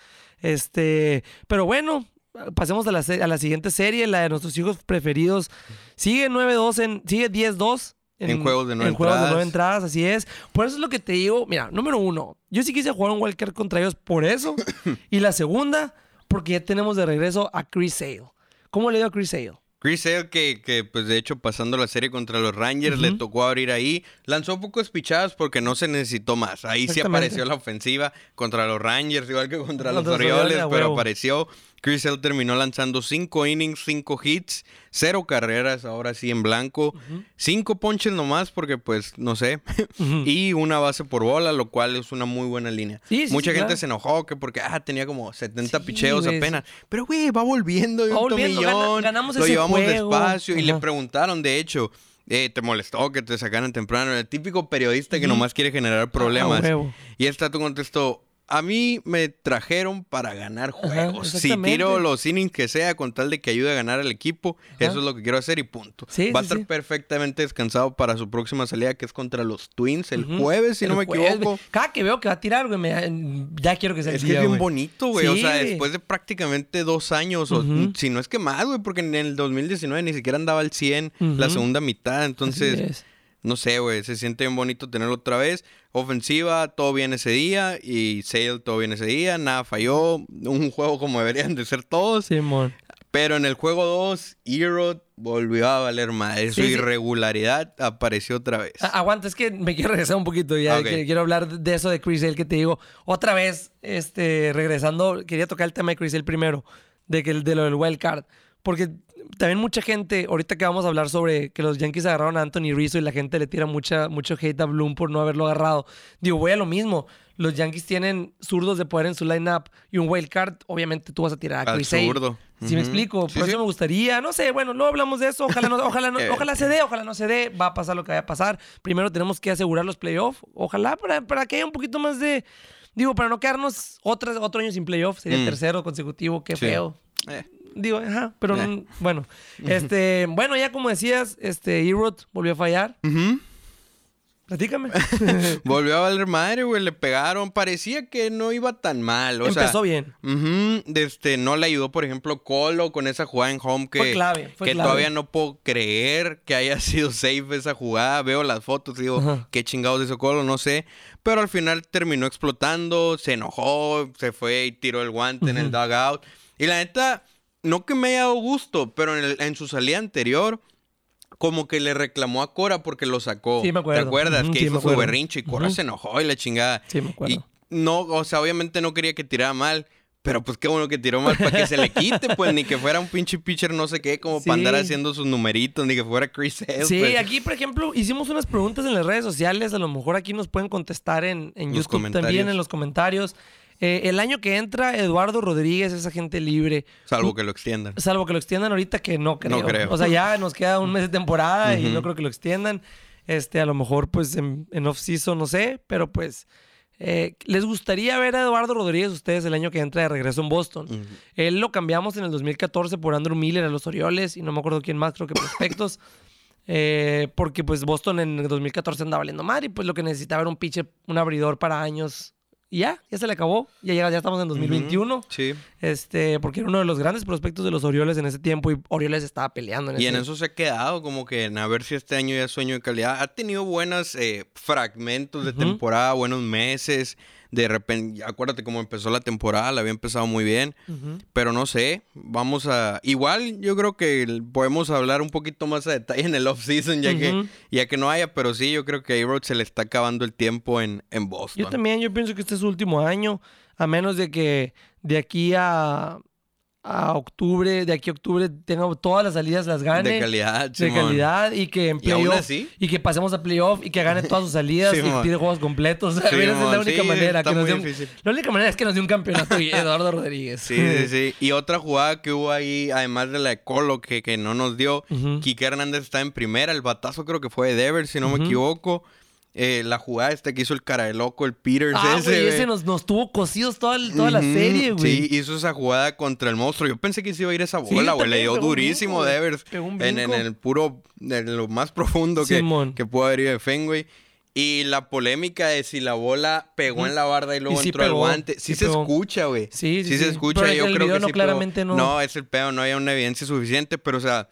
Speaker 1: Este, pero bueno, pasemos a la, a la siguiente serie, la de nuestros hijos preferidos. Sigue 9-2 en, sigue 10-2.
Speaker 2: En juegos de nueve
Speaker 1: en juegos de
Speaker 2: entradas.
Speaker 1: nueve entradas, así es. Por eso es lo que te digo. Mira, número uno, yo sí quise jugar un wildcard contra ellos por eso. y la segunda, porque ya tenemos de regreso a Chris Sale. ¿Cómo le dio a Chris Sale?
Speaker 2: Chris Sale, que, que, pues de hecho pasando la serie contra los Rangers, le tocó abrir ahí. Lanzó pocos pichadas porque no se necesitó más. Ahí sí apareció la ofensiva contra los Rangers, igual que contra los Orioles, pero apareció. Chris Sale terminó lanzando cinco innings, cinco hits, cero carreras, ahora sí en blanco. Cinco ponches nomás porque pues no sé. y una base por bola, lo cual es una muy buena línea.
Speaker 1: Sí,
Speaker 2: Mucha
Speaker 1: sí,
Speaker 2: gente
Speaker 1: claro.
Speaker 2: se enojó que porque ah, tenía como 70
Speaker 1: Sí,
Speaker 2: picheos apenas. Pero güey, va volviendo de un
Speaker 1: volviendo, gana-
Speaker 2: tomillón.
Speaker 1: ganamos
Speaker 2: lo
Speaker 1: ese
Speaker 2: llevamos
Speaker 1: juego.
Speaker 2: despacio y le preguntaron, de hecho, eh, ¿te molestó que te sacaran temprano? El típico periodista que nomás quiere generar problemas.
Speaker 1: Ah, huevo.
Speaker 2: y esta tú contestó, a mí me trajeron para ganar juegos. si tiro los innings que sea con tal de que ayude a ganar al equipo, eso es lo que quiero hacer y punto.
Speaker 1: Sí,
Speaker 2: Va a estar
Speaker 1: sí.
Speaker 2: perfectamente descansado para su próxima salida que es contra los Twins el jueves, si no me
Speaker 1: jueves,
Speaker 2: equivoco.
Speaker 1: Cada que veo que va a tirar, güey, me- ya quiero que sea el
Speaker 2: Es que es bien
Speaker 1: güey.
Speaker 2: bonito, güey. O sea, después de prácticamente dos años, o si no es que más, güey, porque en el 2019 ni siquiera andaba al 100 la segunda mitad. Entonces,
Speaker 1: es.
Speaker 2: No sé, güey, se siente bien bonito tenerlo otra vez. Ofensiva, todo bien ese día. Y Sale, todo bien ese día. Nada falló. Un juego como deberían de ser todos.
Speaker 1: Simón.
Speaker 2: Pero en el juego 2, Erod volvió a valer madre. Su
Speaker 1: Sí, sí.
Speaker 2: irregularidad apareció otra vez.
Speaker 1: A- Aguanta, es que me quiero regresar un poquito ya. Que- Quiero hablar de eso de Chris Sale que te digo. Otra vez, este, regresando, quería tocar el tema de Chris Sale primero, de, que, de lo del wild card. Porque también mucha gente, ahorita que vamos a hablar sobre que los Yankees agarraron a Anthony Rizzo y la gente le tira mucha, mucho hate a Bloom por no haberlo agarrado. Digo, voy a lo mismo. Los Yankees tienen zurdos de poder en su lineup y un wild card, obviamente tú vas a tirar a
Speaker 2: Al
Speaker 1: Chris
Speaker 2: zurdo.
Speaker 1: Si me
Speaker 2: Ujú.
Speaker 1: explico,
Speaker 2: Sí,
Speaker 1: por
Speaker 2: sí.
Speaker 1: eso me gustaría, no sé, bueno, luego hablamos de eso, ojalá no, ojalá no,
Speaker 2: Eh.
Speaker 1: ojalá se dé, ojalá no se dé, va a pasar lo que vaya a pasar. Primero tenemos que asegurar los playoffs, ojalá para, para que haya un poquito más de, digo, para no quedarnos otra, otro año sin playoffs, sería el
Speaker 2: Mm.
Speaker 1: tercero consecutivo, qué
Speaker 2: Sí.
Speaker 1: feo.
Speaker 2: Eh.
Speaker 1: Digo, ajá, pero
Speaker 2: Eh.
Speaker 1: mm, bueno, este, bueno, ya como decías, este, Erod volvió a fallar, platícame.
Speaker 2: Volvió a valer madre, güey. Le pegaron. Parecía que no iba tan mal. O
Speaker 1: Empezó
Speaker 2: sea,
Speaker 1: bien.
Speaker 2: este, no le ayudó, por ejemplo, Colo con esa jugada en home que,
Speaker 1: Fue clave, fue
Speaker 2: que
Speaker 1: clave.
Speaker 2: todavía no puedo creer que haya sido safe esa jugada. Veo las fotos y digo,
Speaker 1: Ajá.
Speaker 2: qué chingados hizo Colo, no sé. Pero al final terminó explotando, se enojó, se fue y tiró el guante en el dugout. Y la neta, no que me haya dado gusto, pero en, el- en su salida anterior, como que le reclamó a Cora porque lo sacó.
Speaker 1: Sí, me acuerdo.
Speaker 2: ¿Te acuerdas? Que
Speaker 1: sí,
Speaker 2: hizo su berrinche y Cora se enojó y la chingada.
Speaker 1: Sí, me acuerdo.
Speaker 2: Y no, o sea, obviamente no quería que tirara mal. Pero pues qué bueno que tiró mal para que se le quite, pues ni que fuera un pinche pitcher no sé qué, como para andar
Speaker 1: Sí.
Speaker 2: haciendo sus numeritos, ni que fuera Chris Sale.
Speaker 1: Sí,
Speaker 2: pues.
Speaker 1: aquí, por ejemplo, hicimos unas preguntas en las redes sociales. A lo mejor aquí nos pueden contestar en, YouTube también, en los comentarios. Eh, el año que entra, Eduardo Rodríguez es agente libre.
Speaker 2: Salvo que lo extiendan.
Speaker 1: Salvo que lo extiendan ahorita, que no creo.
Speaker 2: No creo.
Speaker 1: O sea, ya nos queda un mes de temporada y no creo que lo extiendan. Este, a lo mejor, pues, en, en off-season, no sé, pero pues. eh, ¿Les gustaría ver a Eduardo Rodríguez ustedes el año que entra de regreso en Boston? Él lo cambiamos en el 2014 por Andrew Miller a los Orioles y no me acuerdo quién más, creo que prospectos. Eh, porque pues Boston en el 2014 andaba valiendo mal y pues lo que necesitaba era un pitcher, un abridor para años y ya, ya se le acabó. Ya, llega- ya estamos en 2021.
Speaker 2: Sí.
Speaker 1: Este, porque era uno de los grandes prospectos de los Orioles en ese tiempo y Orioles estaba peleando en
Speaker 2: Y en eso se ha quedado, como que en a ver si este año ya sueño de calidad. Ha tenido buenos fragmentos de temporada, buenos meses. De repente, acuérdate cómo empezó la temporada, la había empezado muy bien. Pero no sé, vamos a... Igual yo creo que podemos hablar un poquito más a detalle en el off-season, ya, que, ya que no haya. Pero sí, yo creo que a se le está acabando el tiempo en, en Boston.
Speaker 1: Yo también, yo pienso que este es su último año, a menos de que de aquí a, a octubre, de aquí a octubre tenga todas las salidas, las gane.
Speaker 2: De calidad,
Speaker 1: de
Speaker 2: Simón.
Speaker 1: calidad y que en
Speaker 2: Y
Speaker 1: playoff
Speaker 2: así.
Speaker 1: y que pasemos a playoff y que gane todas sus salidas y tire juegos completos. Es la única
Speaker 2: sí,
Speaker 1: manera que nos un- la única manera es que nos dé un campeonato y Eduardo Rodríguez.
Speaker 2: Sí, sí, sí. Y otra jugada que hubo ahí, además de la de Colo, que, que no nos dio,
Speaker 1: Ujú.
Speaker 2: Kike Hernández está en primera. El batazo creo que fue de Devers, si no me equivoco. Eh, la jugada esta que hizo el cara de loco, el Peters
Speaker 1: Ah,
Speaker 2: ese.
Speaker 1: güey. ese nos, nos tuvo cosidos toda, el- toda la serie, güey.
Speaker 2: Sí, hizo esa jugada contra el monstruo. Yo pensé que se iba a ir esa
Speaker 1: Sí,
Speaker 2: bola, güey. Le
Speaker 1: también,
Speaker 2: dio durísimo
Speaker 1: brinco.
Speaker 2: Devers. En, en el puro, en lo más profundo que,
Speaker 1: Simón.
Speaker 2: que pudo haber ido de Fenway. Y la polémica de si la bola pegó en la barda y luego
Speaker 1: Y sí
Speaker 2: entró al
Speaker 1: pegó,
Speaker 2: guante. Sí,
Speaker 1: sí
Speaker 2: se
Speaker 1: pegó.
Speaker 2: escucha, güey.
Speaker 1: Sí, sí,
Speaker 2: se
Speaker 1: sí.
Speaker 2: escucha.
Speaker 1: Pero
Speaker 2: yo
Speaker 1: el
Speaker 2: creo
Speaker 1: video
Speaker 2: que
Speaker 1: no,
Speaker 2: sí
Speaker 1: claramente
Speaker 2: pegó.
Speaker 1: no.
Speaker 2: No, es el pedo. No hay una evidencia suficiente. Pero, o sea,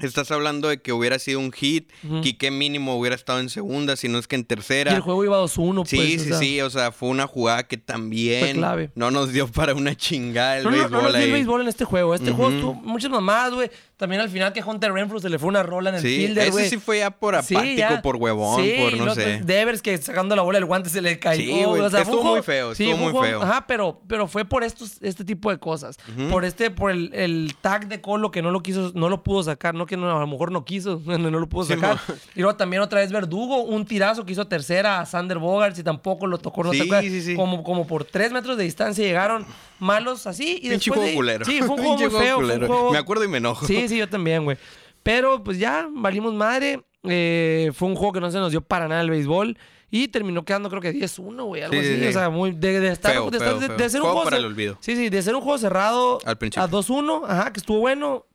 Speaker 2: estás hablando de que hubiera sido un hit.
Speaker 1: Ujú.
Speaker 2: Quique mínimo hubiera estado en segunda, si no es que en
Speaker 1: Y
Speaker 2: tercera.
Speaker 1: el juego iba 2-1,
Speaker 2: Sí,
Speaker 1: pues.
Speaker 2: sí,
Speaker 1: o sea.
Speaker 2: sí, o sea, fue una jugada que también
Speaker 1: clave.
Speaker 2: no nos dio para una chingada el
Speaker 1: No, no,
Speaker 2: béisbol
Speaker 1: no nos dio
Speaker 2: ahí.
Speaker 1: el béisbol en este juego. Este juego tuvo muchas mamadas, güey. También al final que Hunter Renfrew se le fue una rola en el
Speaker 2: Sí,
Speaker 1: fielder,
Speaker 2: ese sí fue ya por
Speaker 1: Sí,
Speaker 2: apático,
Speaker 1: ya.
Speaker 2: por huevón,
Speaker 1: Sí,
Speaker 2: por no
Speaker 1: lo-
Speaker 2: sé.
Speaker 1: Devers que sacando la bola del guante se le cayó.
Speaker 2: Sí, güey,
Speaker 1: o sea,
Speaker 2: estuvo muy feo,
Speaker 1: sí,
Speaker 2: estuvo muy feo.
Speaker 1: Ajá, pero, pero fue por estos, este tipo de cosas. Por este, por el, el tag de Colo que no lo quiso, no lo pudo sacar. No que no, a lo mejor no quiso, no, no lo pudo sacar. y luego también otra vez Verdugo, un tirazo que hizo tercera a Sander Bogarts y tampoco lo tocó, no
Speaker 2: Sí.
Speaker 1: Como, como por tres metros de distancia llegaron malos así y
Speaker 2: Pinche
Speaker 1: después de
Speaker 2: juego
Speaker 1: ahí-
Speaker 2: culero.
Speaker 1: Sí, fue un juego muy feo. fue un
Speaker 2: culero.
Speaker 1: juego-
Speaker 2: Me acuerdo y me enojo.
Speaker 1: Sí, sí, yo también, güey. Pero pues ya, valimos madre. Eh, fue un juego que no se nos dio para nada el béisbol. Y terminó quedando, creo que 10-1, güey. Algo
Speaker 2: Sí,
Speaker 1: así.
Speaker 2: sí, sí.
Speaker 1: O sea, muy. De, de estar.
Speaker 2: Feo,
Speaker 1: de, estar-
Speaker 2: feo,
Speaker 1: de- ser un
Speaker 2: Juego para el olvido.
Speaker 1: Sí, sí, de ser un juego cerrado.
Speaker 2: Al principio.
Speaker 1: A 2-1, ajá, que estuvo bueno.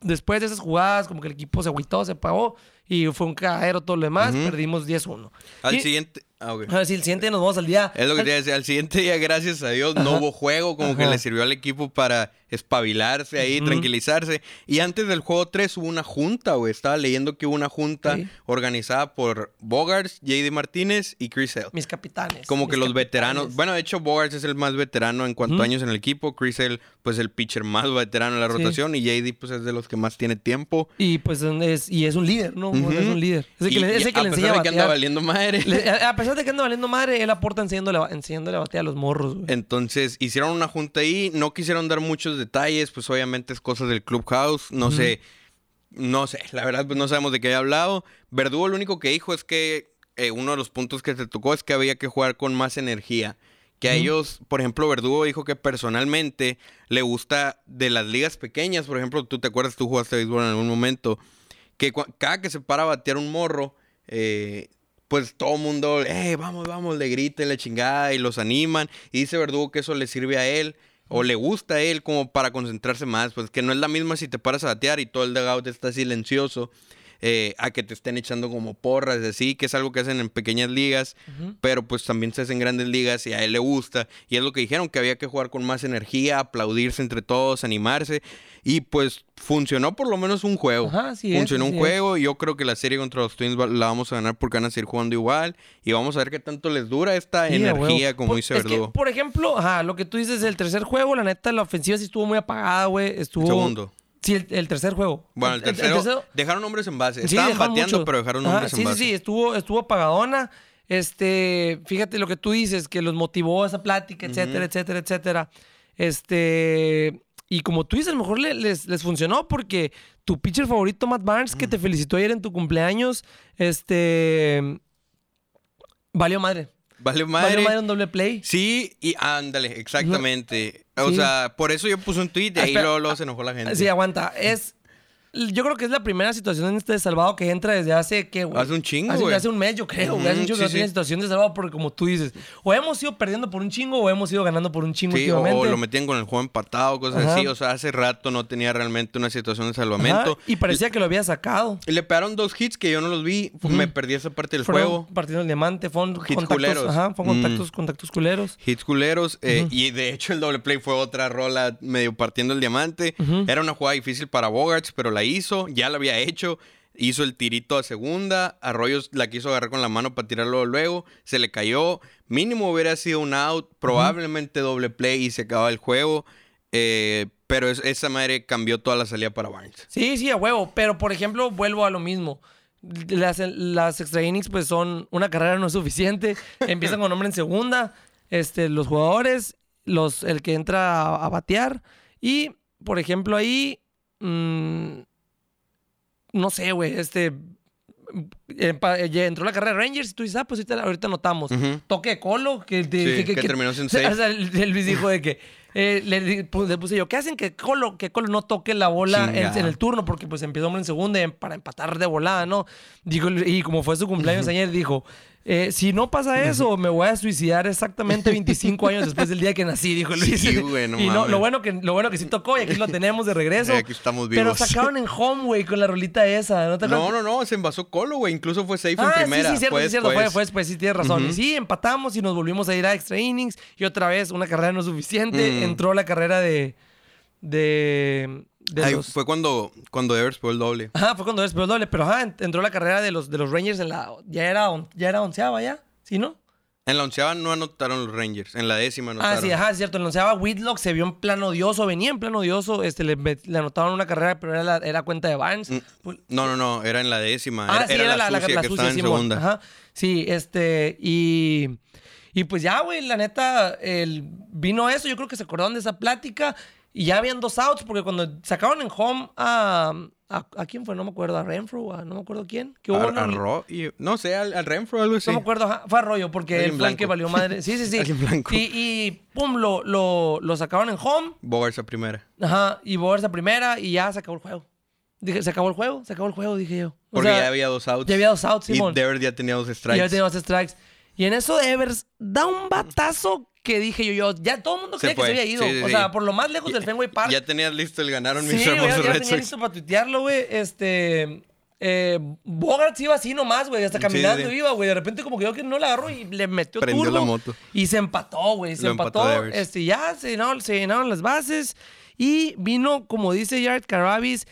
Speaker 1: Después de esas jugadas, como que el equipo se agüitó, se apagó. Y fue un cagadero todo lo demás. Perdimos 10-1.
Speaker 2: Al
Speaker 1: Y-
Speaker 2: siguiente... Ah, ok.
Speaker 1: A ver si el siguiente nos vamos al día.
Speaker 2: Es lo que te iba a decir. Al siguiente día, gracias a Dios, no
Speaker 1: Ajá.
Speaker 2: hubo juego. Como que le sirvió al equipo para espabilarse ahí, tranquilizarse. Y antes del juego 3 hubo una junta, güey. Estaba leyendo que hubo una junta
Speaker 1: Sí.
Speaker 2: organizada por Bogarts, JD Martínez y Chris Sale.
Speaker 1: Mis capitanes.
Speaker 2: Como
Speaker 1: mis
Speaker 2: que los
Speaker 1: capitanes.
Speaker 2: veteranos. Bueno, de hecho, Bogarts es el más veterano en cuanto a años en el equipo. Chris Sale, pues el pitcher más veterano en la
Speaker 1: Sí.
Speaker 2: rotación. Y JD, pues es de los que más tiene tiempo.
Speaker 1: Y pues es, y es un líder, ¿no? Es un líder. Es el que
Speaker 2: Y-
Speaker 1: le, es
Speaker 2: y
Speaker 1: el que
Speaker 2: a
Speaker 1: le
Speaker 2: pesar
Speaker 1: enseña a
Speaker 2: de que anda valiendo madre.
Speaker 1: Le- a a pesar de que anda valiendo madre, él aporta enseñándole, enseñándole a batear a los morros, güey.
Speaker 2: Entonces hicieron una junta ahí, no quisieron dar muchos detalles, pues obviamente es cosas del clubhouse, no sé, no sé, la verdad pues no sabemos de qué había hablado. Verdugo lo único que dijo es que eh, uno de los puntos que se tocó es que había que jugar con más energía. Que a ellos, por ejemplo, Verdugo dijo que personalmente le gusta de las ligas pequeñas, por ejemplo, tú te acuerdas, tú jugaste béisbol en algún momento, que cada que se para a batear un morro, eh, pues todo mundo, eh, vamos, vamos, le grita y la chingada y los animan. Y dice Verdugo que eso le sirve a él o le gusta a él como para concentrarse más. Pues que no es la misma si te paras a batear y todo el dugout está silencioso. Eh, a que te estén echando como porras, así, que es algo que hacen en pequeñas ligas, pero pues también se hacen grandes ligas y a él le gusta. Y es lo que dijeron, que había que jugar con más energía, aplaudirse entre todos, animarse. Y pues funcionó por lo menos un juego.
Speaker 1: Ajá, sí es,
Speaker 2: funcionó
Speaker 1: sí
Speaker 2: un
Speaker 1: es.
Speaker 2: juego y yo creo que la serie contra los Twins la vamos a ganar porque van a seguir jugando igual. Y vamos a ver qué tanto les dura esta
Speaker 1: Sí,
Speaker 2: energía,
Speaker 1: huevo.
Speaker 2: como
Speaker 1: Por-
Speaker 2: dice
Speaker 1: que,
Speaker 2: Verdugo.
Speaker 1: por ejemplo, ajá, lo que tú dices, el tercer juego, la neta, la ofensiva sí estuvo muy apagada, güey. Estuvo.
Speaker 2: Segundo.
Speaker 1: Sí, el, el tercer juego.
Speaker 2: Bueno, el tercero, dejaron hombres en base.
Speaker 1: Sí,
Speaker 2: Estaban bateando,
Speaker 1: mucho.
Speaker 2: pero dejaron
Speaker 1: Ajá,
Speaker 2: hombres
Speaker 1: sí,
Speaker 2: en base.
Speaker 1: Sí, sí, estuvo, estuvo apagadona. Este, fíjate lo que tú dices, que los motivó esa plática, etcétera, etcétera, etcétera. Este, y como tú dices, a lo mejor le- les, les funcionó porque tu pitcher favorito, Matt Barnes, que te felicitó ayer en tu cumpleaños, este, valió madre.
Speaker 2: Vale madre.
Speaker 1: madre un doble play.
Speaker 2: Sí, y ándale, exactamente. O
Speaker 1: Sí.
Speaker 2: sea, por eso yo puse un tweet y ahí
Speaker 1: Espera,
Speaker 2: luego, luego se enojó la gente.
Speaker 1: Sí, aguanta. Es. Yo creo que es la primera situación en este de salvado que entra desde hace, ¿qué, güey?
Speaker 2: Hace un chingo,
Speaker 1: Hace, hace un mes, yo creo, güey. Hace un chingo que
Speaker 2: sí,
Speaker 1: tiene
Speaker 2: sí.
Speaker 1: situación de salvado porque, como tú dices, o hemos ido perdiendo por un chingo o hemos ido ganando por un chingo
Speaker 2: Sí, o,
Speaker 1: últimamente.
Speaker 2: o lo metían con el juego empatado, cosas
Speaker 1: Ajá.
Speaker 2: así. O sea, hace rato no tenía realmente una situación de
Speaker 1: Ajá,
Speaker 2: salvamento.
Speaker 1: y parecía que lo había sacado.
Speaker 2: Y le pegaron dos hits que yo no los vi. Me perdí esa parte del
Speaker 1: Fueron
Speaker 2: juego.
Speaker 1: partiendo el diamante, fueron contactos,
Speaker 2: culeros.
Speaker 1: ajá, fueron
Speaker 2: Mm.
Speaker 1: contactos, contactos culeros.
Speaker 2: Hits culeros. eh, Y de hecho, el doble play fue otra rola medio partiendo el diamante. Era una jugada difícil para Bogarts, pero la hizo. Ya la había hecho. Hizo el tirito a segunda. Arroyos la quiso agarrar con la mano para tirarlo luego. Se le cayó. Mínimo hubiera sido un out. Probablemente doble play y se acababa el juego. Eh, pero es- esa madre cambió toda la salida para Barnes.
Speaker 1: Sí, sí, a huevo. Pero, por ejemplo, vuelvo a lo mismo. Las, las extra innings, pues son una carrera no es suficiente. Empiezan con hombre en segunda. Este, los jugadores, los, el que entra a, a batear. Y, por ejemplo, ahí. mm, no sé, güey. Este. eh, ya entró la carrera de Rangers y tú dices, ah, pues ahorita, notamos. Toque de Colo, que, te-
Speaker 2: Sí, que terminó sin save.
Speaker 1: o sea, Luis dijo de que eh, le, puse yo, ¿qué hacen que Colo, que Colo no toque la bola en, el turno? Porque pues empieza hombre en segunda y para empatar de volada, ¿no? Dijo, y como fue su cumpleaños ayer, dijo, eh, si no pasa eso, me voy a suicidar exactamente 25 años después del día que nací, dijo Luis.
Speaker 2: Sí, güey, no
Speaker 1: y no, lo bueno que lo bueno que sí tocó y aquí lo tenemos de regreso.
Speaker 2: Eh, aquí estamos
Speaker 1: Pero sacaron en home, güey, con la rolita esa. ¿no te
Speaker 2: No, no, no, se envasó Colo, güey. Incluso fue safe
Speaker 1: Ah,
Speaker 2: en primera.
Speaker 1: sí, sí, cierto,
Speaker 2: Fue
Speaker 1: sí, cierto. Fue,
Speaker 2: después.
Speaker 1: fue después, sí, tienes razón. Y sí, empatamos y nos volvimos a ir a extra innings. Y otra vez, una carrera no suficiente.
Speaker 2: Mm.
Speaker 1: Entró la carrera de. de. De
Speaker 2: Ay,
Speaker 1: los-
Speaker 2: Fue cuando, cuando Evers fue el doble.
Speaker 1: Ajá, fue cuando después doble. Pero ajá, ent- entró la carrera de los, de los Rangers en la. Ya era, on- ya era onceava ya. ¿Sí, no?
Speaker 2: En la onceava no anotaron los Rangers. En la décima anotaron.
Speaker 1: Ah, sí, ajá, es cierto. En la onceava, Whitlock se vio en plano odioso. Venía en plano odioso. Este, le, le anotaron una carrera, pero era, la, era cuenta de Barnes.
Speaker 2: Mm, No, no, no. Era en la décima.
Speaker 1: Ah,
Speaker 2: era,
Speaker 1: sí,
Speaker 2: era la, sucia que estaba en
Speaker 1: Simón.
Speaker 2: segunda.
Speaker 1: Ajá. Sí, este, y, y pues ya, güey, la neta, el, vino eso, yo creo que se acordaron de esa plática y ya habían dos outs, porque cuando sacaron en home a, a, ¿a quién fue? No me acuerdo, a Renfro, a no me acuerdo quién. Que hubo
Speaker 2: A-
Speaker 1: una-
Speaker 2: a Ro- y- no sé, al, al Renfro o algo así.
Speaker 1: no me acuerdo, fue Arroyo, porque
Speaker 2: Alguien
Speaker 1: él fue el que valió madre. Sí, sí, sí.
Speaker 2: Alguien blanco.
Speaker 1: Y, y pum, lo, lo, lo sacaron en home,
Speaker 2: Bogarts a primera.
Speaker 1: ajá, y Bogers a primera y ya se acabó el juego. Dije, se acabó el juego, se acabó el juego, dije yo. O
Speaker 2: Porque
Speaker 1: sea,
Speaker 2: ya había dos outs.
Speaker 1: ya había dos outs,
Speaker 2: Y
Speaker 1: Simón.
Speaker 2: Devers ya tenía dos
Speaker 1: Y
Speaker 2: strikes.
Speaker 1: ya tenía dos strikes. Y en eso Evers da un batazo que dije yo, yo ya todo el mundo creía que se había ido.
Speaker 2: Sí, sí,
Speaker 1: o
Speaker 2: sí.
Speaker 1: sea, por lo más lejos del Fenway Park.
Speaker 2: Ya tenías listo el ganaron
Speaker 1: sí,
Speaker 2: mis
Speaker 1: ya,
Speaker 2: hermosos
Speaker 1: ya
Speaker 2: Red
Speaker 1: tenía listo para tuitearlo, güey. Este. Eh, Bogart iba así nomás, güey, hasta
Speaker 2: Sí,
Speaker 1: caminando
Speaker 2: sí.
Speaker 1: iba, güey. De repente como que yo que no la agarró y le metió
Speaker 2: Prendió
Speaker 1: turbo.
Speaker 2: la moto.
Speaker 1: Y se empató, güey. Se
Speaker 2: Lo
Speaker 1: empató. este, ya se llenaron, se llenaron las bases. Y vino, como dice Jared Carabis,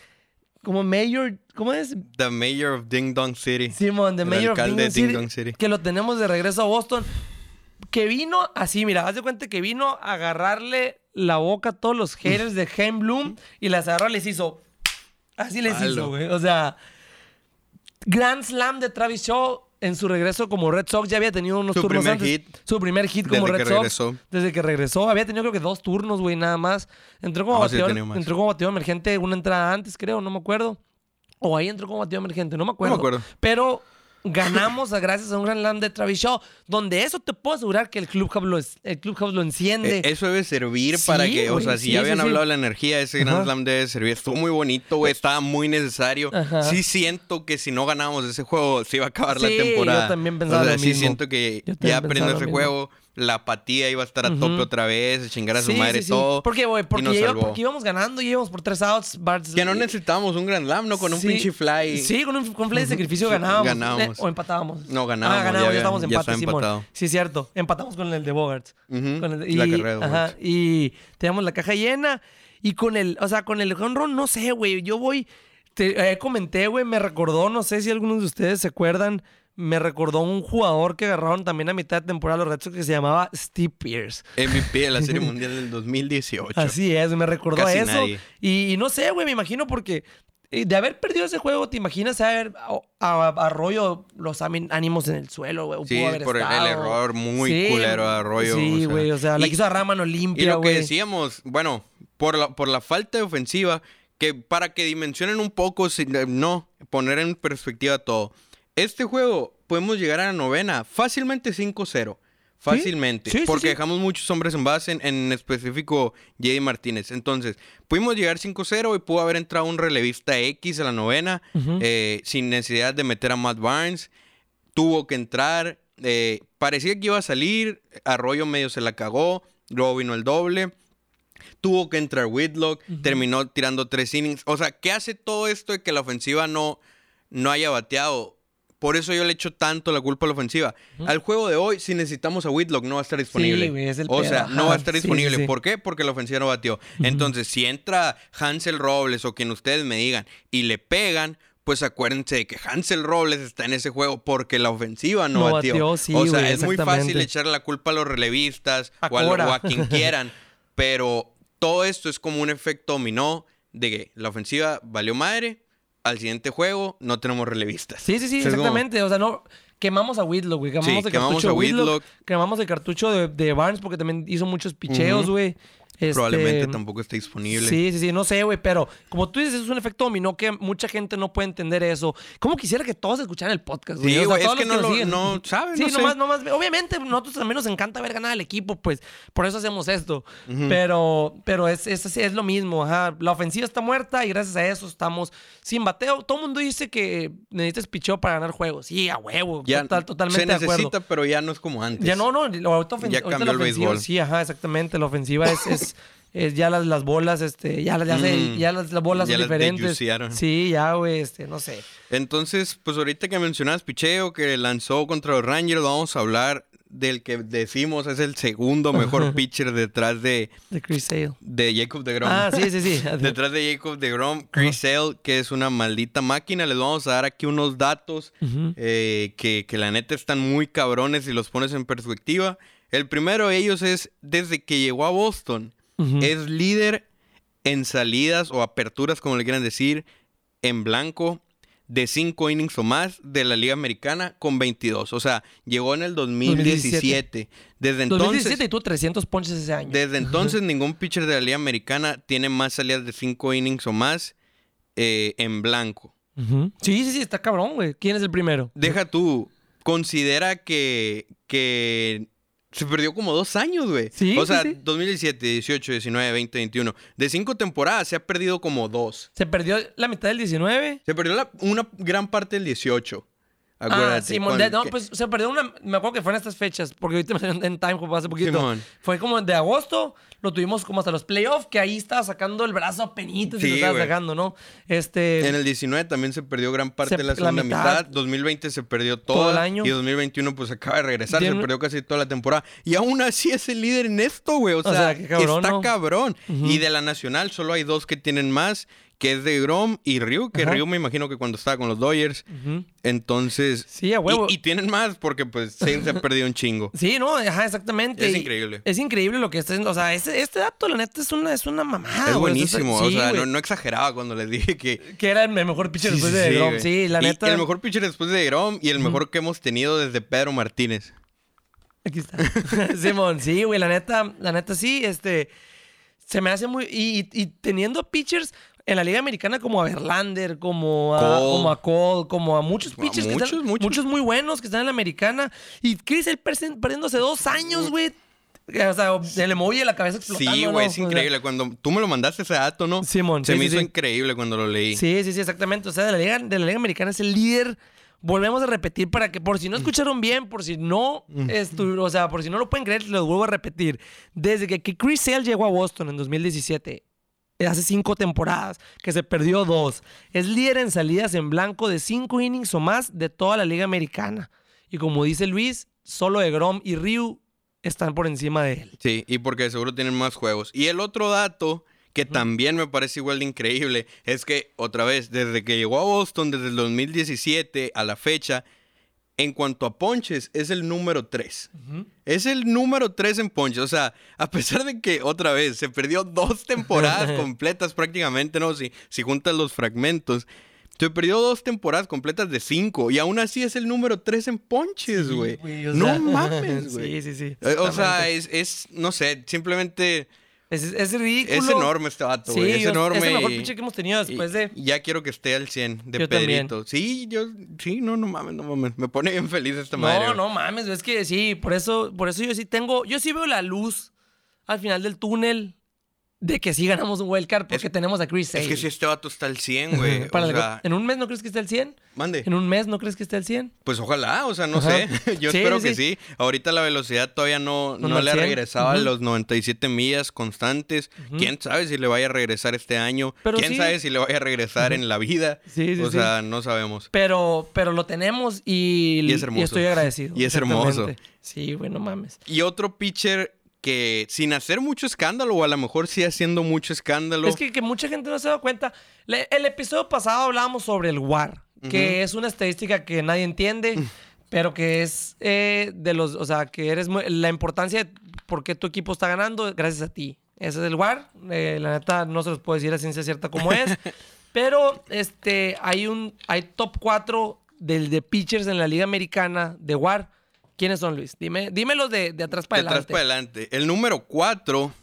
Speaker 1: como mayor, ¿cómo es?
Speaker 2: The mayor of Ding Dong City.
Speaker 1: Simón, the
Speaker 2: El
Speaker 1: mayor of Ding
Speaker 2: Ding
Speaker 1: Dong City. que lo tenemos de regreso a Boston. Que vino así, mira, haz de cuenta que vino a agarrarle la boca a todos los haters de Jaime Bloom y las agarró y les hizo. Así les hizo, güey. O sea, Grand Slam de Travis Shaw en su regreso como Red Sox. Ya había tenido unos
Speaker 2: Su
Speaker 1: turnos
Speaker 2: primer
Speaker 1: antes.
Speaker 2: hit.
Speaker 1: Su primer hit como
Speaker 2: Desde
Speaker 1: Red
Speaker 2: que
Speaker 1: Sox.
Speaker 2: regresó.
Speaker 1: Desde que regresó. Había tenido creo que dos turnos, güey, nada más. Entró como,
Speaker 2: No,
Speaker 1: bateador,
Speaker 2: tenía más.
Speaker 1: entró como bateador emergente una entrada antes, creo, no me acuerdo. O ahí entró como bateador emergente, no me acuerdo.
Speaker 2: acuerdo.
Speaker 1: Pero ganamos a- gracias a un gran slam de Travis Shaw, donde eso te puedo asegurar que el Clubhouse lo, es- el Clubhouse lo enciende.
Speaker 2: Eh, Eso debe servir
Speaker 1: Sí,
Speaker 2: para que, o sea, si
Speaker 1: sí,
Speaker 2: ya habían
Speaker 1: sí.
Speaker 2: hablado de la energía, ese
Speaker 1: Ajá.
Speaker 2: Grand Slam debe servir. Estuvo muy bonito, güey. Estaba muy necesario.
Speaker 1: Ajá.
Speaker 2: Sí siento que si no ganábamos ese juego, se iba a acabar la
Speaker 1: Sí,
Speaker 2: temporada.
Speaker 1: yo también pensaba
Speaker 2: O sea,
Speaker 1: lo
Speaker 2: sí
Speaker 1: mismo.
Speaker 2: siento que ya
Speaker 1: lo
Speaker 2: ese
Speaker 1: mismo.
Speaker 2: La apatía iba a estar a tope otra vez, chingar a su
Speaker 1: Sí,
Speaker 2: madre
Speaker 1: sí, sí.
Speaker 2: todo.
Speaker 1: ¿Por qué, güey? Porque, iba- porque íbamos ganando y íbamos por tres outs. Bart-
Speaker 2: Que no necesitábamos un Grand Slam, ¿no? Con un pinche fly.
Speaker 1: Sí, con un, con un fly de sacrificio ganábamos.
Speaker 2: Ganábamos.
Speaker 1: Eh, O empatábamos.
Speaker 2: No, ganábamos,
Speaker 1: Ah, ganábamos, ya, estábamos
Speaker 2: ya
Speaker 1: Simón.
Speaker 2: empatado.
Speaker 1: Sí, cierto. Empatamos con el de Bogarts.
Speaker 2: Ujú,
Speaker 1: Con el de-
Speaker 2: la
Speaker 1: y,
Speaker 2: carrera de
Speaker 1: ajá, y teníamos la caja llena. Y con el, o sea, con el home run, no sé, güey. Yo voy, te eh, comenté, güey, me recordó, no sé si algunos de ustedes se acuerdan, me recordó un jugador que agarraron también a mitad de temporada los Red Sox que se llamaba Steve Pierce.
Speaker 2: MVP de la Serie Mundial del 2018.
Speaker 1: Así es, me recordó
Speaker 2: Casi
Speaker 1: eso.
Speaker 2: nadie.
Speaker 1: Y, y no sé, güey, me imagino porque eh, de haber perdido ese juego, ¿te imaginas haber a, a- a Arroyo los ánimos en el suelo, güey?
Speaker 2: Sí,
Speaker 1: haber
Speaker 2: por el- error muy culero de Arroyo,
Speaker 1: Sí,
Speaker 2: o sea.
Speaker 1: güey, o sea, la quiso agarrar a mano limpia,
Speaker 2: Y lo que decíamos, bueno, por la, por la falta de ofensiva, que para que dimensionen un poco, si- no, poner en perspectiva todo. Este juego podemos llegar a la novena fácilmente 5-0. Fácilmente.
Speaker 1: Sí, sí,
Speaker 2: porque
Speaker 1: sí.
Speaker 2: dejamos muchos hombres en base, en, en específico J.D. Martínez. Entonces, pudimos llegar 5-0 y pudo haber entrado un relevista X a la novena eh, sin necesidad de meter a Matt Barnes. Tuvo que entrar. eh, parecía que iba a salir. Arroyo medio se la cagó. Luego vino el doble. Tuvo que entrar Whitlock. Terminó tirando tres innings. O sea, ¿qué hace todo esto de que la ofensiva no, no haya bateado? Por eso yo le echo tanto la culpa a la ofensiva. Al juego de hoy, si necesitamos a Whitlock, no va a estar disponible.
Speaker 1: güey, es el
Speaker 2: o sea, no va a estar
Speaker 1: Sí, sí,
Speaker 2: disponible.
Speaker 1: sí.
Speaker 2: ¿Por qué? Porque la ofensiva no batió. Entonces, si entra Hansel Robles o quien ustedes me digan y le pegan, pues acuérdense de que Hansel Robles está en ese juego porque la ofensiva no,
Speaker 1: No
Speaker 2: batió.
Speaker 1: batió, sí,
Speaker 2: o sea,
Speaker 1: güey,
Speaker 2: es muy fácil echarle la culpa a los relevistas
Speaker 1: A
Speaker 2: o a, o a quien quieran, pero todo esto es como un efecto dominó de que la ofensiva valió madre, al siguiente juego no tenemos relevistas.
Speaker 1: Sí, sí, sí,
Speaker 2: como-
Speaker 1: exactamente. O sea, no. Quemamos a Whitlock, güey. Quemamos
Speaker 2: Sí,
Speaker 1: el
Speaker 2: quemamos
Speaker 1: cartucho
Speaker 2: a
Speaker 1: de Whitlock.
Speaker 2: Whitlock.
Speaker 1: Quemamos el cartucho de, de Barnes porque también hizo muchos picheos, güey. Este,
Speaker 2: Probablemente tampoco esté disponible.
Speaker 1: Sí, sí, sí, no sé, güey, pero como tú dices, es un efecto dominó que mucha gente no puede entender eso. ¿Cómo quisiera que todos escucharan el podcast, güey?
Speaker 2: Sí,
Speaker 1: O sea,
Speaker 2: es que no
Speaker 1: nos
Speaker 2: lo-
Speaker 1: siguen.
Speaker 2: no saben,
Speaker 1: Sí,
Speaker 2: no sé.
Speaker 1: nomás, nomás, obviamente, nosotros también nos encanta ver ganar al equipo, pues, por eso hacemos esto. Pero, pero es, es, es lo mismo, ajá. La ofensiva está muerta y gracias a eso estamos sin bateo. Todo el mundo dice que necesitas picheo para ganar juegos. Sí, a huevo,
Speaker 2: Ya
Speaker 1: total- totalmente
Speaker 2: se
Speaker 1: de acuerdo.
Speaker 2: necesita, pero ya no es como antes.
Speaker 1: Ya no, no, ahorita, ahorita la
Speaker 2: el
Speaker 1: ofensiva,
Speaker 2: béisbol.
Speaker 1: sí, ajá, exactamente, la ofensiva es, es, ya las, las bolas, este, ya, ya,
Speaker 2: Mm.
Speaker 1: ya las, las bolas
Speaker 2: Ya
Speaker 1: son
Speaker 2: las
Speaker 1: diferentes. Sí, ya, güey, este, no sé.
Speaker 2: Entonces, pues ahorita que mencionabas Picheo, que lanzó contra los Rangers, vamos a hablar del que decimos es el segundo mejor pitcher detrás de,
Speaker 1: De Chris Sale.
Speaker 2: de Jacob de Grom.
Speaker 1: Ah, sí, sí, sí.
Speaker 2: Detrás de Jacob de Grom, Chris Sale, que es una maldita máquina. Les vamos a dar aquí unos datos eh, que, que la neta están muy cabrones si los pones en perspectiva. El primero de ellos es, desde que llegó a Boston, Es líder en salidas o aperturas, como le quieran decir, en blanco de 5 innings o más de la Liga Americana con 22. O sea, llegó en el 2017. Desde entonces,
Speaker 1: 2017 y tuvo 300 ponches ese año.
Speaker 2: desde entonces ningún pitcher de la Liga Americana tiene más salidas de 5 innings o más eh, en blanco.
Speaker 1: Sí, sí, sí, está cabrón, güey. ¿Quién es el primero?
Speaker 2: Deja tú, considera que, que se perdió como dos años, güey.
Speaker 1: Sí,
Speaker 2: O
Speaker 1: sí,
Speaker 2: sea,
Speaker 1: sí.
Speaker 2: 2017, 18, 19, 20, 21. De cinco temporadas se ha perdido como dos.
Speaker 1: Se perdió la mitad del 19.
Speaker 2: Se perdió la- una gran parte del 18.
Speaker 1: Ah,
Speaker 2: Acuérdate.
Speaker 1: Simón,
Speaker 2: cuando-
Speaker 1: de- no,
Speaker 2: que-
Speaker 1: pues se perdió una. Me acuerdo que fue en estas fechas, porque ahorita me en Time Hop hace poquito.
Speaker 2: Simón.
Speaker 1: Fue como de agosto, lo tuvimos como hasta los playoffs, que ahí estaba sacando el brazo a penitas y
Speaker 2: Sí,
Speaker 1: lo estaba sacando, ¿no? Este.
Speaker 2: En el 19 también se perdió gran parte
Speaker 1: Se-
Speaker 2: de la
Speaker 1: la
Speaker 2: segunda
Speaker 1: mitad.
Speaker 2: mitad. 2020 se perdió todo.
Speaker 1: Todo el año.
Speaker 2: Y 2021 pues acaba de regresar. Se perdió casi toda la temporada. Y aún así es el líder en esto, güey. O sea,
Speaker 1: sea, cabrón,
Speaker 2: está
Speaker 1: ¿no?
Speaker 2: cabrón.
Speaker 1: Ujú.
Speaker 2: Y de la nacional solo hay dos que tienen más. Que es de Grom y Ryu. Que
Speaker 1: Ajá.
Speaker 2: Ryu me imagino que cuando estaba con los Dodgers. Entonces...
Speaker 1: Sí, a huevo.
Speaker 2: Y, y tienen más porque pues se, se ha perdido un chingo.
Speaker 1: Sí, no, ajá, exactamente.
Speaker 2: Es
Speaker 1: Y
Speaker 2: increíble.
Speaker 1: Es increíble lo que está haciendo. O sea, este, este dato, la neta, es una, es una mamada.
Speaker 2: es buenísimo. o sea, no, no exageraba cuando les dije que...
Speaker 1: Que era el mejor pitcher
Speaker 2: Sí,
Speaker 1: después
Speaker 2: sí,
Speaker 1: de Grom.
Speaker 2: güey.
Speaker 1: Sí, la
Speaker 2: Y
Speaker 1: neta.
Speaker 2: el mejor pitcher después de Grom y el mejor que hemos tenido desde Pedro Martínez.
Speaker 1: Aquí está. Simón, sí, güey, la neta, la neta sí, este, se me hace muy, y, y- y teniendo pitchers en la liga americana como a Verlander, como a
Speaker 2: Cole.
Speaker 1: como a Cole, como a muchos
Speaker 2: A
Speaker 1: pitchers, que
Speaker 2: muchos,
Speaker 1: están-
Speaker 2: muchos.
Speaker 1: muy buenos que están en la americana, y Chris el perdiendo hace dos años, güey, o sea, se le movía la cabeza explotando,
Speaker 2: Sí, güey,
Speaker 1: ¿no?
Speaker 2: es
Speaker 1: O sea,
Speaker 2: increíble. Cuando tú me lo mandaste ese dato, ¿no?
Speaker 1: Simón,
Speaker 2: Se
Speaker 1: sí,
Speaker 2: me
Speaker 1: sí,
Speaker 2: hizo
Speaker 1: sí.
Speaker 2: increíble cuando lo leí.
Speaker 1: Sí, sí, sí, exactamente. O sea, de la liga, de la liga americana es el líder. Volvemos a repetir para que, por si no escucharon bien, por si no, estu- o sea, por si no lo pueden creer, lo vuelvo a repetir. Desde que, que Chris Sale llegó a Boston en 2017, eh, hace cinco temporadas, que se perdió dos, es líder en salidas en blanco de cinco innings o más de toda la liga americana. Y como dice Luis, solo de Grom y Ryu están por encima de él.
Speaker 2: Sí, y porque seguro tienen más juegos. Y el otro dato que también me parece igual de increíble es que, otra vez, desde que llegó a Boston, desde el 2017 a la fecha, en cuanto a ponches, es el número 3. Es el número 3 en ponches. O sea, a pesar de que, otra vez, se perdió dos temporadas completas prácticamente, ¿no? Si, si juntas los fragmentos. Se perdió dos temporadas completas de cinco. Y aún así es el número 3 en ponches, güey. No
Speaker 1: sea,
Speaker 2: mames, güey.
Speaker 1: Sí, sí, sí.
Speaker 2: Eh, O sea, es, es, no sé, simplemente
Speaker 1: Es, es ridículo.
Speaker 2: Es enorme este vato,
Speaker 1: Sí,
Speaker 2: güey. Es
Speaker 1: yo-
Speaker 2: enorme.
Speaker 1: es el mejor pitcher que hemos tenido después de...
Speaker 2: Ya quiero que esté al 100 de
Speaker 1: Yo también.
Speaker 2: Pedrito. Sí, yo... Sí, no, no mames, no mames. Me pone bien feliz esta madre.
Speaker 1: No, no mames, es que sí, por eso, por eso yo sí tengo, yo sí veo la luz al final del túnel de que sí ganamos un wildcard porque tenemos a Chris
Speaker 2: Es
Speaker 1: Sale.
Speaker 2: que si este vato está al 100, güey.
Speaker 1: Para
Speaker 2: o sea,
Speaker 1: ¿En un mes no crees que esté al 100?
Speaker 2: mande.
Speaker 1: ¿En un mes no crees que esté al 100?
Speaker 2: Pues ojalá, o sea, no
Speaker 1: Ajá.
Speaker 2: sé. Yo
Speaker 1: Sí,
Speaker 2: espero
Speaker 1: sí,
Speaker 2: que
Speaker 1: sí.
Speaker 2: sí. Ahorita la velocidad todavía no,
Speaker 1: No
Speaker 2: le ha
Speaker 1: al 100.
Speaker 2: regresado a los 97 millas constantes. ¿Quién sabe si le vaya a regresar este año?
Speaker 1: Pero
Speaker 2: ¿Quién sabe si le vaya a regresar en la vida?
Speaker 1: Sí, sí,
Speaker 2: o sea, no sabemos.
Speaker 1: Pero, pero lo tenemos y,
Speaker 2: Y es hermoso.
Speaker 1: estoy agradecido.
Speaker 2: Y es hermoso.
Speaker 1: Sí, güey, no mames.
Speaker 2: Y otro pitcher que sin hacer mucho escándalo, o a lo mejor sí haciendo mucho escándalo.
Speaker 1: Es que, que mucha gente no se da cuenta. Le- el episodio pasado hablábamos sobre el WAR, que es una estadística que nadie entiende, pero que es eh, de los, o sea, que eres muy- la importancia de por qué tu equipo está ganando gracias a ti. Ese es el WAR. Eh, la neta no se los puedo decir a ciencia cierta cómo es, pero este hay un hay top 4 del de pitchers en la liga americana de WAR. ¿Quiénes son, Luis? Dime, dímelos de, de atrás para
Speaker 2: de atrás
Speaker 1: adelante.
Speaker 2: para adelante. El número 4,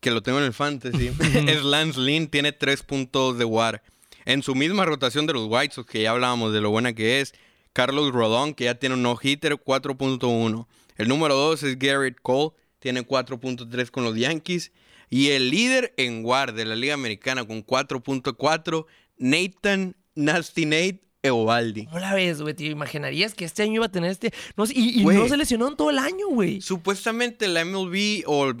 Speaker 2: que lo tengo en el fantasy, es Lance Lynn, tiene 3 puntos de WAR. En su misma rotación de los White Sox, que ya hablábamos de lo buena que es, Carlos Rodón, que ya tiene un no-hitter, 4.1. El número 2 es Garrett Cole, tiene 4.3 con los Yankees. Y el líder en WAR de la Liga Americana con 4.4, Nathan Nasty Nate Eovaldi.
Speaker 1: ¿Cómo la ves, güey? ¿Te imaginarías que este año iba a tener este...? No, sé, y y no se lesionó en todo el año, güey.
Speaker 2: Supuestamente la MLB o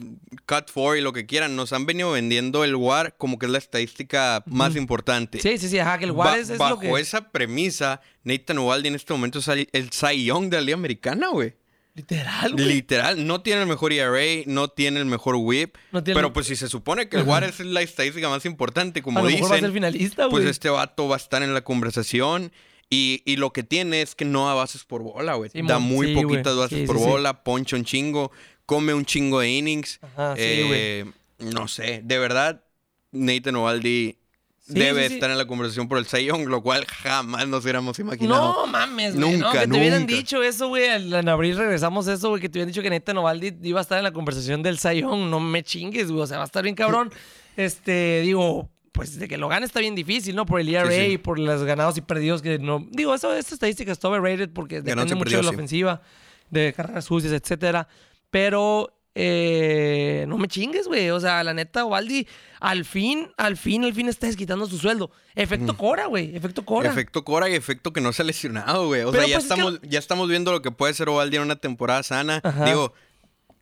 Speaker 2: Cut 4 y lo que quieran nos han venido vendiendo el WAR como que es la estadística más importante.
Speaker 1: Sí, sí, sí, ajá, que el
Speaker 2: Ba-
Speaker 1: WAR es, es
Speaker 2: bajo
Speaker 1: lo que...
Speaker 2: esa premisa, Nathan Ovaldi en este momento es el, el Cy Young de la Liga Americana, güey.
Speaker 1: Literal, güey.
Speaker 2: Literal, no tiene el mejor ERA, no tiene el mejor whip,
Speaker 1: No tiene-
Speaker 2: pero pues si se supone que el WAR es la estadística más importante, como
Speaker 1: a lo
Speaker 2: dicen,
Speaker 1: mejor va a ser finalista, güey.
Speaker 2: pues este vato va a estar en la conversación. Y, y lo que tiene es que no da bases por bola, güey.
Speaker 1: Sí,
Speaker 2: da muy
Speaker 1: sí,
Speaker 2: poquitas
Speaker 1: güey.
Speaker 2: bases
Speaker 1: Sí,
Speaker 2: por bola, poncha un chingo, come un chingo de innings.
Speaker 1: Ajá, sí,
Speaker 2: Eh, no sé, de verdad, Nathan Ovaldi
Speaker 1: Sí,
Speaker 2: debe
Speaker 1: sí, sí.
Speaker 2: estar en la conversación por el Cy Young, lo cual jamás nos hubiéramos imaginado.
Speaker 1: No mames, güey. no,
Speaker 2: Nunca,
Speaker 1: que te hubieran
Speaker 2: nunca.
Speaker 1: dicho eso, güey. En abril regresamos eso, güey. Que te hubieran dicho que Neta Novaldi iba a estar en la conversación del Cy Young. No me chingues, güey. O sea, va a estar bien cabrón. Este, digo, pues de que lo gane está bien difícil, ¿no? Por el ERA y por los ganados y perdidos que no. Digo, eso, esta estadística está overrated porque depende mucho de la ofensiva, de carreras sucias, etcétera. Pero. Eh, no me chingues, güey. O sea, la neta, Ovaldi, al fin, al fin, al fin está desquitando su sueldo. Efecto Cora, güey. Efecto Cora.
Speaker 2: Efecto Cora y efecto que no se ha lesionado, güey. O
Speaker 1: Pero,
Speaker 2: sea, ya,
Speaker 1: pues, que
Speaker 2: estamos, ya estamos viendo lo que puede ser Ovaldi en una temporada sana.
Speaker 1: Ajá.
Speaker 2: Digo,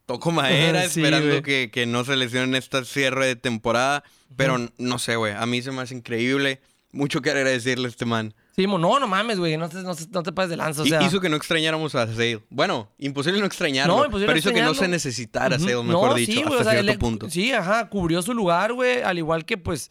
Speaker 2: toco madera
Speaker 1: sí,
Speaker 2: esperando que, que no se lesione en esta cierre de temporada. Pero no sé, güey. A mí se me hace increíble. Mucho que agradecerle a este man.
Speaker 1: Sí, mo- no, no mames, güey. No te, no, te- no te pases de lanza. O
Speaker 2: Y-
Speaker 1: sea,
Speaker 2: hizo que no extrañáramos a Sale. Bueno, imposible no extrañarlo.
Speaker 1: No, imposible
Speaker 2: pero hizo que no se necesitara
Speaker 1: Ujú.
Speaker 2: Sale, mejor dicho,
Speaker 1: sí,
Speaker 2: hasta
Speaker 1: o sea,
Speaker 2: cierto
Speaker 1: él-
Speaker 2: punto.
Speaker 1: Sí, ajá, cubrió su lugar, güey. Al igual que, pues,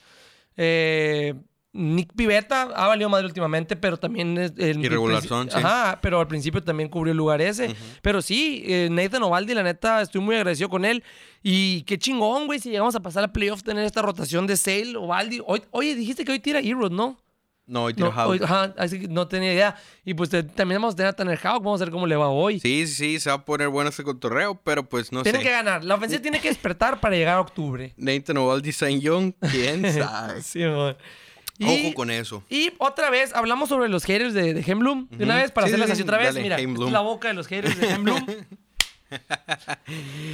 Speaker 1: eh, Nick Pivetta ha valido madre últimamente, pero también es... en-
Speaker 2: Irregular son, sí.
Speaker 1: Ajá, pero al principio también cubrió el lugar ese. Pero sí, eh, Nathan Ovaldi, la neta, estoy muy agradecido con él. Y qué chingón, güey, si llegamos a pasar a playoff, tener esta rotación de Sale, Ovaldi. Hoy, oye, dijiste que hoy tira Erod, ¿no?
Speaker 2: No, hoy
Speaker 1: No,
Speaker 2: tiró Howe.
Speaker 1: hoy- ajá, así que no tenía idea. Y pues te- también vamos a tener a Tanner Houck, vamos a ver cómo le va hoy.
Speaker 2: Sí, sí, sí, se va a poner bueno ese cotorreo, pero pues no
Speaker 1: Tiene
Speaker 2: sé.
Speaker 1: que ganar. La ofensiva tiene que despertar para llegar a octubre.
Speaker 2: Nathan Ovaldi, Saint Young, quién sabe.
Speaker 1: Sí, amor. Y,
Speaker 2: Ojo con eso.
Speaker 1: y otra vez, hablamos sobre los haters de, de Hemblum. De una vez, para
Speaker 2: Sí,
Speaker 1: hacerlas
Speaker 2: sí,
Speaker 1: así
Speaker 2: sí.
Speaker 1: otra vez.
Speaker 2: Dale,
Speaker 1: Mira, es la boca de los haters de Hemblum.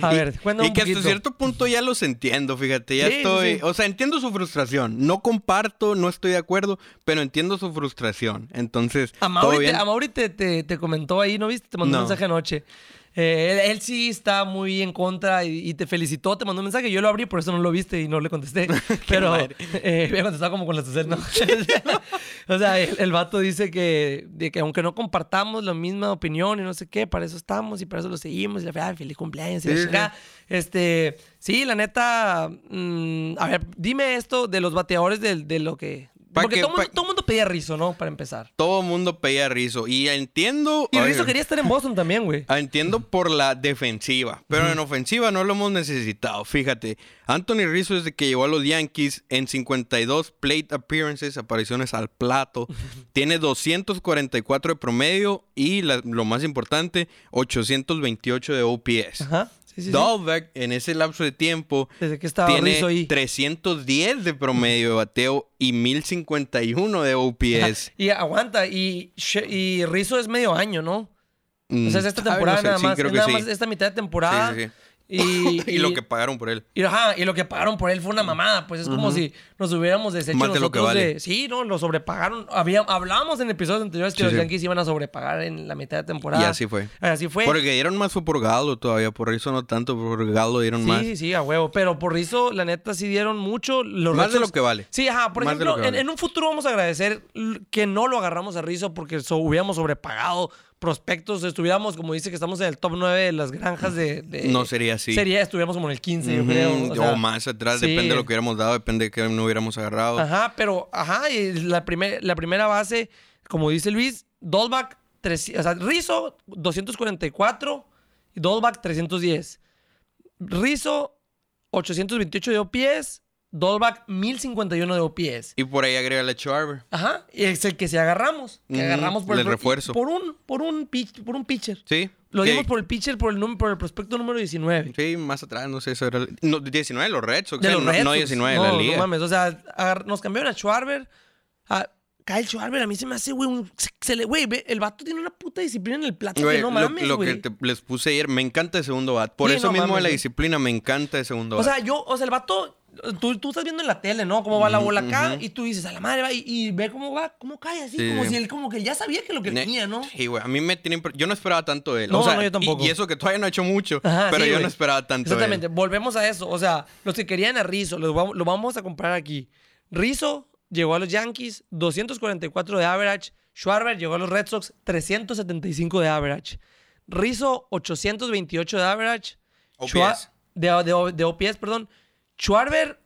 Speaker 1: a ver, cuéntame
Speaker 2: Y
Speaker 1: un
Speaker 2: que hasta cierto punto ya los entiendo, fíjate, ya
Speaker 1: Sí,
Speaker 2: estoy,
Speaker 1: sí.
Speaker 2: o sea, entiendo su frustración, no comparto, no estoy de acuerdo, pero entiendo su frustración, entonces,
Speaker 1: A Mauri, te, a Mauri te, te- te comentó ahí, ¿no viste? Te mandó un mensaje anoche. Eh, él, él sí está muy en contra y, y te felicitó, te mandó un mensaje. Yo lo abrí, por eso no lo viste y no le contesté. Pero eh, había contestado como con la Susel, ¿no? o sea, el, el vato dice que, de que aunque no compartamos la misma opinión y no sé qué, para eso estamos y para eso lo seguimos. Y la fea, feliz cumpleaños y la
Speaker 2: Sí.
Speaker 1: Este, sí, la neta. mm, a ver, dime esto de los bateadores de, de lo que. Porque
Speaker 2: que-
Speaker 1: todo mundo, todo mundo pedía rizo, ¿no? Para empezar.
Speaker 2: Todo el mundo pedía Rizzo y entiendo,
Speaker 1: Y Rizzo quería estar en Boston también, güey.
Speaker 2: entiendo por la defensiva, pero en ofensiva no lo hemos necesitado, fíjate. Anthony Rizzo desde que llegó a los Yankees en 52 plate appearances, apariciones al plato, tiene 244 de promedio y la- lo más importante, 828 de OPS.
Speaker 1: Ajá. Sí, sí.
Speaker 2: Dahlbeck, en ese lapso de tiempo,
Speaker 1: Desde que estaba
Speaker 2: tiene
Speaker 1: ahí.
Speaker 2: 310 de promedio de bateo y 1051 de OPS.
Speaker 1: Y aguanta, y, y Rizzo es medio año, ¿no?
Speaker 2: Mm,
Speaker 1: O sea, es esta
Speaker 2: no
Speaker 1: temporada
Speaker 2: sé,
Speaker 1: nada más.
Speaker 2: creo que
Speaker 1: nada
Speaker 2: sí.
Speaker 1: más esta mitad de temporada.
Speaker 2: Sí, sí, sí.
Speaker 1: Y,
Speaker 2: y lo que pagaron por él.
Speaker 1: y, ajá, y lo que pagaron por él fue una mamada. Pues es como si nos hubiéramos deshecho
Speaker 2: Más de lo que
Speaker 1: nosotros de,
Speaker 2: vale.
Speaker 1: Sí, no, lo sobrepagaron. Había, hablábamos en episodios anteriores que
Speaker 2: Sí,
Speaker 1: los
Speaker 2: sí.
Speaker 1: Yankees iban a sobrepagar en la mitad de temporada.
Speaker 2: Y así fue.
Speaker 1: Así fue.
Speaker 2: Porque dieron más fue por Galo todavía, por eso no tanto, por Galo dieron
Speaker 1: Sí,
Speaker 2: más.
Speaker 1: sí, a huevo. Pero por Rizzo, la neta, sí dieron mucho. Los
Speaker 2: Más de lo que vale.
Speaker 1: Sí, ajá. Por
Speaker 2: Más
Speaker 1: ejemplo, en, un futuro vamos a agradecer que no lo agarramos a Rizzo porque so- hubiéramos sobrepagado prospectos. Estuviéramos, como dice, que estamos en el top 9 de las granjas de... de-
Speaker 2: No sería así.
Speaker 1: Sería, estuviéramos como en el 15, yo creo.
Speaker 2: o
Speaker 1: o sea,
Speaker 2: más atrás,
Speaker 1: sí.
Speaker 2: depende de lo que hubiéramos dado, depende de que no hubiéramos agarrado.
Speaker 1: Ajá, pero, ajá, y la, primer- la primera base, como dice Luis, Dolbach, tres- o sea, Rizzo, 244 y Dolbach, 310. Rizzo, 828 de OPS, Dolbach, 1051 de OPS.
Speaker 2: Y por ahí agrega a Schwarber.
Speaker 1: Ajá, y es el que se agarramos, que
Speaker 2: Ujú,
Speaker 1: agarramos por
Speaker 2: el refuerzo.
Speaker 1: Por un, por un, pitch- por un pitcher.
Speaker 2: Sí.
Speaker 1: Lo
Speaker 2: que-
Speaker 1: dimos por el pitcher, por el, número, por el prospecto número 19.
Speaker 2: Sí, más atrás, no sé, eso era... el- No, 19 los Red Sox,
Speaker 1: De
Speaker 2: eh,
Speaker 1: los
Speaker 2: no,
Speaker 1: Red
Speaker 2: no
Speaker 1: Sox.
Speaker 2: 19 de
Speaker 1: no,
Speaker 2: la
Speaker 1: no
Speaker 2: liga.
Speaker 1: mames, o sea, agar- nos cambiaron a Schwarber. A Kyle Schwarber, a mí se me hace, güey, un- se- se le- güey, el vato tiene una puta disciplina en el plato
Speaker 2: Güey,
Speaker 1: que no
Speaker 2: lo,
Speaker 1: mames,
Speaker 2: lo que
Speaker 1: güey.
Speaker 2: te- les puse ayer, me encanta el segundo bat. Por
Speaker 1: Sí,
Speaker 2: eso
Speaker 1: no
Speaker 2: mismo
Speaker 1: mames,
Speaker 2: de la
Speaker 1: güey.
Speaker 2: disciplina, me encanta el segundo
Speaker 1: O
Speaker 2: bat.
Speaker 1: sea, yo, o sea, el vato, tú, tú estás viendo en la tele, ¿no? Cómo va la bola acá y tú dices, a la madre va y, y ve cómo va, cómo cae así,
Speaker 2: Sí.
Speaker 1: como si él, como que ya sabía que lo que tenía, ¿no?
Speaker 2: Sí, güey. A mí me tiene... Yo no esperaba tanto de él.
Speaker 1: No,
Speaker 2: o sea,
Speaker 1: no, yo tampoco.
Speaker 2: Y, eso que todavía no ha hecho mucho.
Speaker 1: Ajá,
Speaker 2: pero
Speaker 1: sí,
Speaker 2: yo no esperaba tanto de él.
Speaker 1: Exactamente, volvemos a eso. O sea, los que querían a Rizzo, lo vamos, lo vamos a comparar aquí. Rizzo llegó a los Yankees, 244 de average. Schwarber llegó a los Red Sox, 375 de average. Rizzo, 828 de average.
Speaker 2: OPS.
Speaker 1: Schwa- de, de- de OPS, perdón. Schwarber,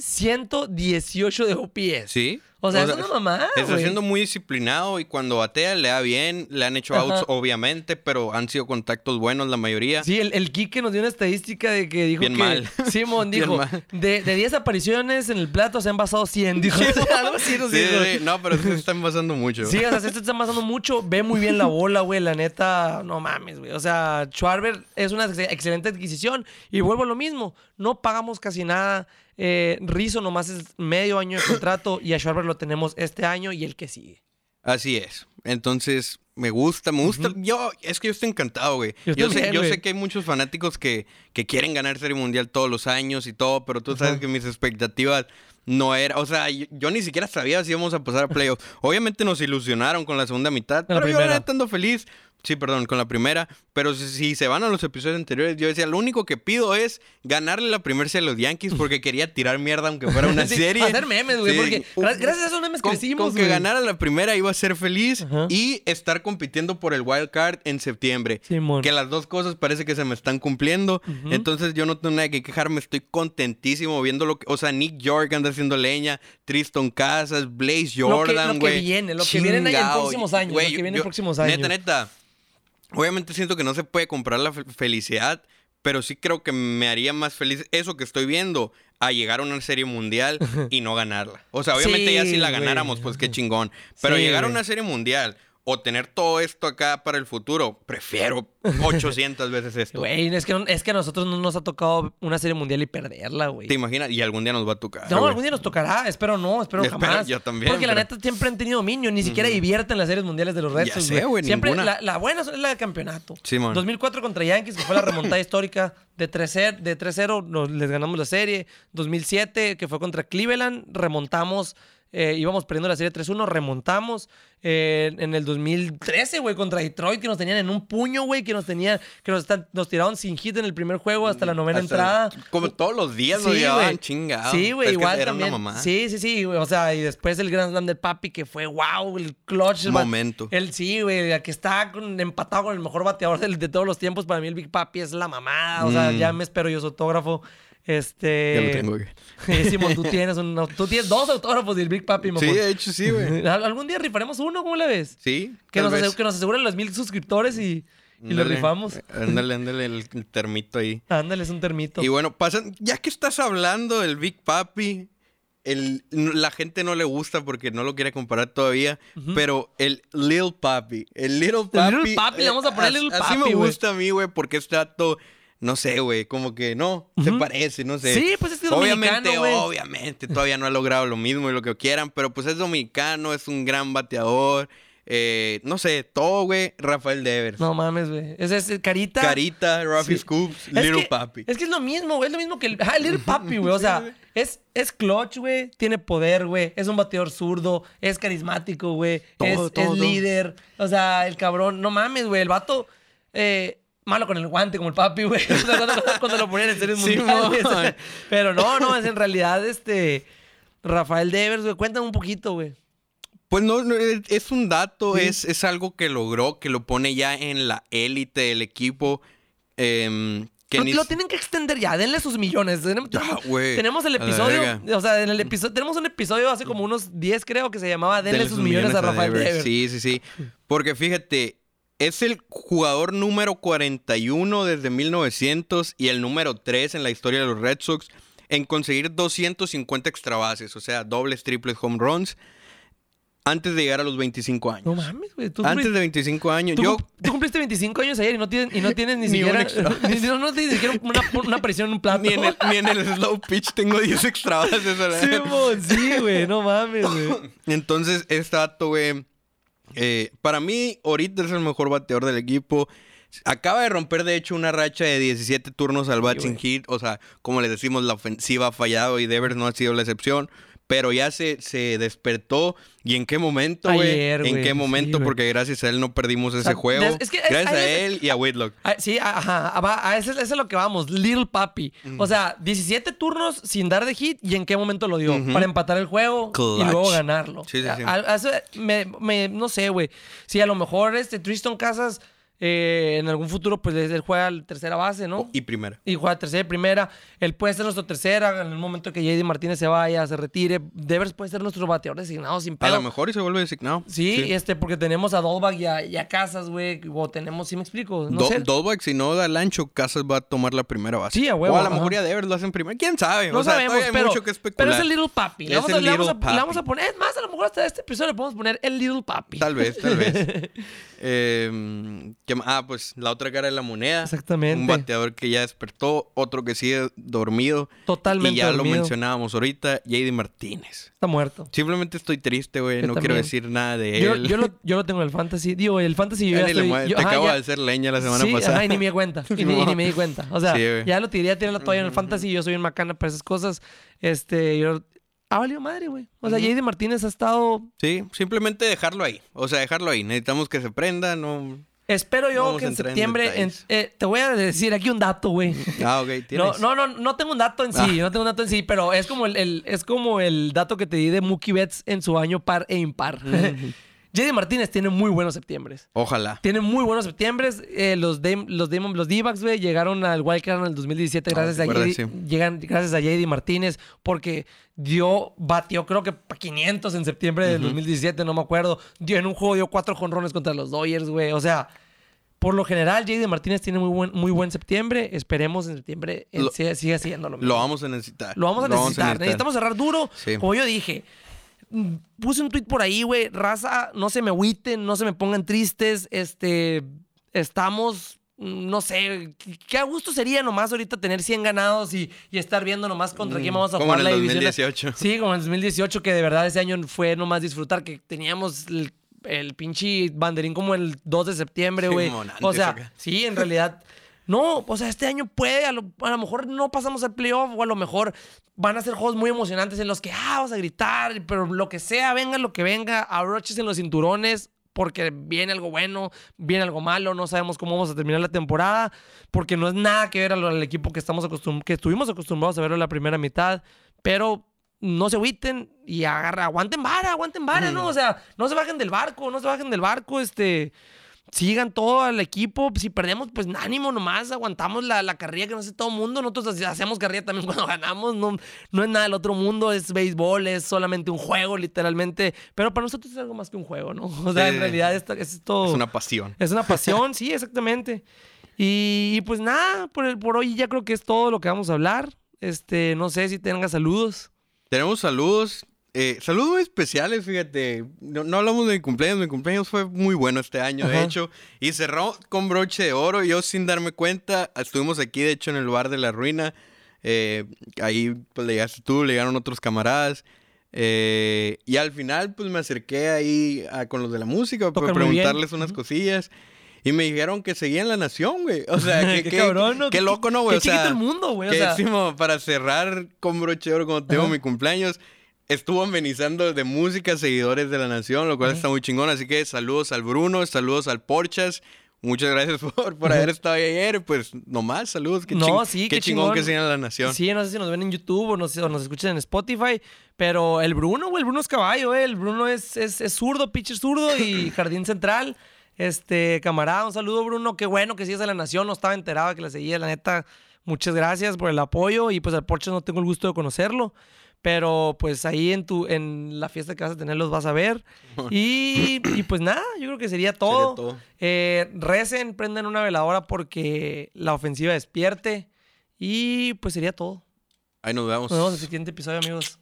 Speaker 1: 1118 de OPS.
Speaker 2: Sí.
Speaker 1: O sea, es una mamada,
Speaker 2: Está siendo muy disciplinado y cuando batea le da bien. Le han hecho
Speaker 1: Ajá.
Speaker 2: outs, obviamente, pero han sido contactos buenos la mayoría.
Speaker 1: Sí, el, el Kike nos dio una estadística de que dijo
Speaker 2: Bien
Speaker 1: que
Speaker 2: mal.
Speaker 1: Simón dijo
Speaker 2: mal.
Speaker 1: de, de 10 apariciones en el plato se han basado 100, dijo. Algo así nos
Speaker 2: Sí,
Speaker 1: dijo.
Speaker 2: sí, no, pero se están pasando mucho.
Speaker 1: Sí, o sea, se está pasando mucho. Ve muy bien la bola, güey. La neta, no mames, güey. O sea, Schwarber es una ex- excelente adquisición. Y vuelvo a lo mismo. No pagamos casi nada. Eh, Rizzo nomás es medio año de contrato. Y a Schwarber lo tenemos este año y el que sigue.
Speaker 2: Así es. Entonces, me gusta, me gusta. Yo, es que yo estoy encantado, güey.
Speaker 1: Yo
Speaker 2: Yo, sé, yo sé que hay muchos fanáticos que, que quieren ganar Serie Mundial todos los años y todo, pero tú sabes que mis expectativas no era, o sea, yo, yo ni siquiera sabía si íbamos a pasar a playoffs. Obviamente nos ilusionaron con la segunda mitad,
Speaker 1: la
Speaker 2: pero yo
Speaker 1: primera.
Speaker 2: era estando feliz. Sí, perdón, con la primera. Pero si, si se van a los episodios anteriores, yo decía, lo único que pido es ganarle la primera serie a los Yankees porque quería tirar mierda aunque fuera una
Speaker 1: Sí,
Speaker 2: serie.
Speaker 1: hacer memes, güey, porque gra- gracias a esos memes
Speaker 2: con,
Speaker 1: crecimos,
Speaker 2: Con que
Speaker 1: güey.
Speaker 2: ganara la primera iba a ser feliz
Speaker 1: Ajá.
Speaker 2: y estar compitiendo por el wild card en septiembre.
Speaker 1: Simón.
Speaker 2: Que las dos cosas parece que se me están cumpliendo. Entonces yo no tengo nada que quejarme. Estoy contentísimo viendo lo que... O sea, Nick York anda haciendo leña. Triston Casas, Blaze
Speaker 1: Lo que-
Speaker 2: Jordan,
Speaker 1: lo que
Speaker 2: güey.
Speaker 1: viene, lo que viene en
Speaker 2: Chingao.
Speaker 1: próximos años,
Speaker 2: Güey,
Speaker 1: lo que
Speaker 2: yo-
Speaker 1: viene en próximos años.
Speaker 2: Neta, neta. Obviamente siento que no se puede comprar la fe- felicidad, pero sí creo que me haría más feliz eso que estoy viendo a llegar a una serie mundial y no ganarla. O sea, obviamente ya si la ganáramos, pues qué chingón. Pero
Speaker 1: Sí,
Speaker 2: llegar a una serie mundial o tener todo esto acá para el futuro, prefiero 800 veces esto.
Speaker 1: Güey, es que, es que a nosotros no nos ha tocado una serie mundial y perderla, güey.
Speaker 2: ¿Te imaginas? Y algún día nos va a tocar.
Speaker 1: No, algún día nos tocará, espero no, espero
Speaker 2: Espero,
Speaker 1: jamás.
Speaker 2: yo también,
Speaker 1: Porque la neta siempre han tenido dominio, ni siquiera divierten las series mundiales de los Red Sox, Siempre
Speaker 2: ninguna.
Speaker 1: la, la buena es la de campeonato.
Speaker 2: Simón.
Speaker 1: 2004 contra Yankees, que fue la remontada histórica de 3-0, de 3-0 nos- les ganamos la serie. 2007, que fue contra Cleveland, remontamos, eh, íbamos perdiendo la serie 3-1, remontamos. Eh, en el 2013, güey, contra Detroit, que nos tenían en un puño, güey, que nos tenían, que nos, están- nos tiraron sin hit en el primer juego hasta la novena
Speaker 2: Hasta-
Speaker 1: entrada.
Speaker 2: Como todos los días lo
Speaker 1: Sí, güey.
Speaker 2: chingado.
Speaker 1: Sí, güey, igual
Speaker 2: era
Speaker 1: también.
Speaker 2: una mamá.
Speaker 1: Sí, sí, sí. O sea, y después el Grand Slam del Papi, que fue wow, el clutch. el
Speaker 2: Momento.
Speaker 1: El sí, güey, que está con- empatado con el mejor bateador de, todos los tiempos. Para mí el Big Papi es la mamada. O sea,
Speaker 2: Mm.
Speaker 1: ya me espero yo su autógrafo. Este...
Speaker 2: Ya lo tengo, güey.
Speaker 1: Simón, tú tienes, un, tú tienes dos autógrafos del Big Papi, mamón.
Speaker 2: Sí, de hecho sí, güey.
Speaker 1: Al- Algún día rifaremos uno, ¿cómo le ves?
Speaker 2: Sí.
Speaker 1: Que nos, que nos aseguren los mil suscriptores y, y lo rifamos.
Speaker 2: Ándale, ándale, el el termito ahí.
Speaker 1: Ándale, es un termito.
Speaker 2: Y bueno, pasan, ya que estás hablando del Big Papi, el, la gente no le gusta porque no lo quiere comparar todavía, pero el Lil Papi, el Little Papi.
Speaker 1: Little Papi, le vamos a poner
Speaker 2: as-
Speaker 1: Little
Speaker 2: Así
Speaker 1: Papi,
Speaker 2: me
Speaker 1: güey.
Speaker 2: gusta a mí, güey, porque este dato no sé, güey, como que no, se parece, no sé.
Speaker 1: Sí, pues es que es
Speaker 2: Obviamente,
Speaker 1: dominicano,
Speaker 2: obviamente, todavía no ha logrado lo mismo y lo que quieran, pero pues es dominicano, es un gran bateador. eh, no sé, todo, güey, Rafael Devers.
Speaker 1: No mames, güey. Ese es carita.
Speaker 2: Carita, Rafi
Speaker 1: Sí.
Speaker 2: Scoops,
Speaker 1: Es
Speaker 2: Little
Speaker 1: que-
Speaker 2: Papi.
Speaker 1: Es que es lo mismo, güey. Es lo mismo que el. Ah, Little Papi, güey. O sea, es, es clutch, güey. Tiene poder, güey. Es un bateador zurdo. Es carismático, güey. Es,
Speaker 2: todo,
Speaker 1: es líder. O sea, el cabrón. No mames, güey. El vato. eh, malo con el guante, como el papi, güey. Cuando, cuando lo ponían en series
Speaker 2: Sí,
Speaker 1: mundiales.
Speaker 2: mon.
Speaker 1: Pero no, no. Es en realidad este. Rafael Devers, güey. Cuéntame un poquito, güey.
Speaker 2: Pues no, no, es, es un dato,
Speaker 1: Sí.
Speaker 2: es, es algo que logró, que lo pone ya en la élite del equipo. que
Speaker 1: Lo,
Speaker 2: ni
Speaker 1: lo
Speaker 2: s-
Speaker 1: tienen que extender ya, denle sus millones. Tenemos,
Speaker 2: Ya,
Speaker 1: tenemos-
Speaker 2: güey,
Speaker 1: tenemos el episodio, o sea, en el episodio, tenemos un episodio hace como unos 10 creo que se llamaba Denle, sus, millones, a Rafael Devers.
Speaker 2: Sí, sí, sí. Porque fíjate, es el jugador número 41 desde 1900 y el número 3 en la historia de los Red Sox en conseguir 250 extra bases, o sea, dobles, triples, home runs, antes de llegar a los 25 años.
Speaker 1: No mames, güey.
Speaker 2: Antes de 25 años.
Speaker 1: tú
Speaker 2: Yo,
Speaker 1: tú cumpliste 25 años ayer y no tienes, y no tienes ni,
Speaker 2: Ni
Speaker 1: siquiera.
Speaker 2: extra.
Speaker 1: ni, no, no tienes ni siquiera una, una aparición en un plato.
Speaker 2: ni en, el, ni en el slow pitch tengo 10 extra bases.
Speaker 1: Sí, mon, sí, güey. No mames, güey.
Speaker 2: Entonces, este dato, güey, eh, para mí, ahorita es el mejor bateador del equipo. Acaba de romper, de hecho, una racha de 17 turnos al bat sin hit. O sea, como les decimos, la ofensiva ha fallado y Devers no ha sido la excepción. Pero ya se, se despertó. ¿Y en qué momento, güey? ¿En qué
Speaker 1: sí,
Speaker 2: momento? Porque gracias a él no perdimos ese
Speaker 1: sea,
Speaker 2: juego.
Speaker 1: es que
Speaker 2: gracias a él y a Whitlock.
Speaker 1: Ah, Sí, ajá, a eso, eso es lo que vamos, Little Papi.
Speaker 2: Mm.
Speaker 1: O sea, 17 turnos sin dar de hit y en qué momento lo dio. Para empatar el juego
Speaker 2: Clutch.
Speaker 1: y luego ganarlo.
Speaker 2: Sí, sí, sí.
Speaker 1: Me, me- no sé, güey. Si a lo mejor este Tristan Casas eh, en algún futuro, pues él juega la tercera base, ¿no?
Speaker 2: Y primera.
Speaker 1: Y juega tercera y primera. Él puede ser nuestro tercera en el momento que JD Martínez se vaya, se retire. Devers puede ser nuestro bateador designado sin
Speaker 2: A
Speaker 1: pedo.
Speaker 2: lo mejor y se vuelve designado.
Speaker 1: Sí, este, porque tenemos a Dolbach y a, y a Casas, güey. O tenemos, ¿sí me explico? No
Speaker 2: Do-
Speaker 1: sé.
Speaker 2: Dolbach, si no da el ancho, Casas va a tomar la primera base.
Speaker 1: Sí, a huevo,
Speaker 2: O a lo mejor ya Devers lo hacen primero. ¿Quién sabe?
Speaker 1: No
Speaker 2: o sea,
Speaker 1: sabemos,
Speaker 2: hay
Speaker 1: pero,
Speaker 2: mucho que especular.
Speaker 1: pero es el Little Papi. Le vamos, a, le vamos a- le vamos a poner, es más, a lo mejor hasta este episodio le podemos poner el Little Papi.
Speaker 2: Tal vez, tal vez. Eh, ¿qué ma- ah, pues la otra cara de la moneda.
Speaker 1: Exactamente.
Speaker 2: Un bateador que ya despertó, otro que sigue dormido.
Speaker 1: Totalmente
Speaker 2: Y ya
Speaker 1: dormido.
Speaker 2: lo mencionábamos ahorita, JD Martínez.
Speaker 1: Está muerto.
Speaker 2: Simplemente estoy triste, güey. No quiero decir nada de
Speaker 1: Yo,
Speaker 2: él.
Speaker 1: yo, lo, yo lo tengo en el fantasy. Digo, el fantasy yo
Speaker 2: Ya
Speaker 1: ya estoy... yo-
Speaker 2: Te
Speaker 1: ajá,
Speaker 2: acabo
Speaker 1: ya-
Speaker 2: de hacer leña la semana
Speaker 1: sí,
Speaker 2: pasada.
Speaker 1: ajá, y ni me di cuenta. Y ni, y ni me di cuenta. O sea,
Speaker 2: Sí,
Speaker 1: ya lo tiré, tiré la toalla en el fantasy. Yo soy un macana para esas cosas. Este, yo... Ha valido madre, güey. O sea, JD Martínez ha estado...
Speaker 2: Sí, simplemente dejarlo ahí. O sea, dejarlo ahí. Necesitamos que se prenda, no...
Speaker 1: Espero yo
Speaker 2: Vamos
Speaker 1: que en septiembre... en- eh, te voy a decir aquí un dato, güey.
Speaker 2: Ah, ok.
Speaker 1: No,
Speaker 2: ¿tienes?
Speaker 1: no, no, no tengo un dato en sí,
Speaker 2: Ah.
Speaker 1: no tengo un dato en sí, pero es como el, el- es como el dato que te di de Mookie Betts en su año par e impar. JD Martínez tiene muy buenos septiembres.
Speaker 2: Ojalá.
Speaker 1: Tiene muy buenos septiembres. Eh, los los Damon- los D-backs, güey, llegaron al Wildcard en el 2017
Speaker 2: Ah,
Speaker 1: gracias,
Speaker 2: ¿te
Speaker 1: a? JD,
Speaker 2: Sí.
Speaker 1: llegan, gracias a JD Martínez porque dio, batió creo que pa' 500 en septiembre del 2017, no me acuerdo. Dio en un juego, dio cuatro jonrones contra los Dodgers, güey. O sea, por lo general, JD Martínez tiene muy buen, muy buen septiembre. Esperemos en septiembre él
Speaker 2: Lo-
Speaker 1: siga, siga siendo lo mismo.
Speaker 2: Lo vamos a necesitar.
Speaker 1: Lo vamos a necesitar. Necesitamos cerrar duro.
Speaker 2: Sí.
Speaker 1: Como yo dije, mm, puse un tweet por ahí, güey. Raza, no se me agüiten, no se me pongan tristes. Este, estamos, mm, no sé, qué- a gusto sería nomás ahorita tener 100 ganados y, y estar viendo nomás contra quién vamos a
Speaker 2: Mm, como
Speaker 1: jugar
Speaker 2: en
Speaker 1: la
Speaker 2: el
Speaker 1: división.
Speaker 2: 2018.
Speaker 1: Sí, como en el 2018, que de verdad ese año fue nomás disfrutar, que teníamos el, el pinche banderín como el 2 de septiembre, güey. o sea,
Speaker 2: acá.
Speaker 1: sí, en realidad. No, o sea, este año puede, a lo, a lo mejor no pasamos al playoff, o a lo mejor van a ser juegos muy emocionantes en los que, ah, vamos a gritar, pero lo que sea, venga lo que venga, abroches en los cinturones, porque viene algo bueno, viene algo malo, no sabemos cómo vamos a terminar la temporada, porque no es nada que ver al, al equipo que, estamos acostum- que estuvimos acostumbrados a verlo en la primera mitad, pero no se agüiten y agarra, aguanten vara, aguanten vara, ¿no? O sea, no se bajen del barco, no se bajen del barco, este sigan todo al equipo. Si perdemos, pues ánimo nomás, aguantamos la, la carrilla que no hace todo el mundo. Nosotros hace- hacemos carrilla también cuando ganamos. No, no es nada del otro mundo, es béisbol, es solamente un juego, literalmente. Pero para nosotros es algo más que un juego, ¿no? O sea,
Speaker 2: Sí.
Speaker 1: en realidad esto, esto
Speaker 2: Es una pasión.
Speaker 1: es una pasión, sí, exactamente. Y, y pues nada, por, el- por hoy ya creo que es todo lo que vamos a hablar. Este, no sé si tenga saludos.
Speaker 2: Tenemos saludos. Eh, saludos especiales, fíjate. No, hablamos de mi cumpleaños. Mi cumpleaños fue muy bueno este año, de hecho. Y cerró con broche de oro. Yo sin darme cuenta, estuvimos aquí, de hecho, en el bar de la ruina. Eh, ahí pues le llegaste tú, le llegaron otros camaradas. Eh, y al final, pues me acerqué ahí con los de la música para preguntarles unas cosillas. Y me dijeron que seguían la nación, güey. O sea, que, qué, cabrón, ¿no? Qué, loco, ¿no, güey?
Speaker 1: o sea, el mundo, güey.
Speaker 2: O sea... para cerrar con broche de oro cuando tengo mi cumpleaños estuvo amenizando de música seguidores de la nación, lo cual está muy chingón. Así que saludos al Bruno, saludos al Porchas. Muchas gracias por, por haber estado ahí ayer. Pues nomás, saludos. Qué, no, sí, qué, chingón, que sigan la nación.
Speaker 1: Sí, no sé si nos ven en YouTube o nos, nos escuchan en Spotify. Pero el Bruno, güey, el Bruno es caballo, eh. El Bruno es, es, es zurdo, pitcher zurdo y jardín central. Este, camarada, un saludo, Bruno. Qué bueno que sigues a la nación. No estaba enterado que la seguía, la neta. Muchas gracias por el apoyo. Y pues al Porchas no tengo el gusto de conocerlo. Pero pues ahí en tu en la fiesta que vas a tener los vas a ver. Y, pues nada, yo creo que sería todo. Eh, recen, prendan una veladora porque la ofensiva despierte. Y pues sería todo.
Speaker 2: Ahí nos vemos.
Speaker 1: Nos vemos en el siguiente episodio, amigos.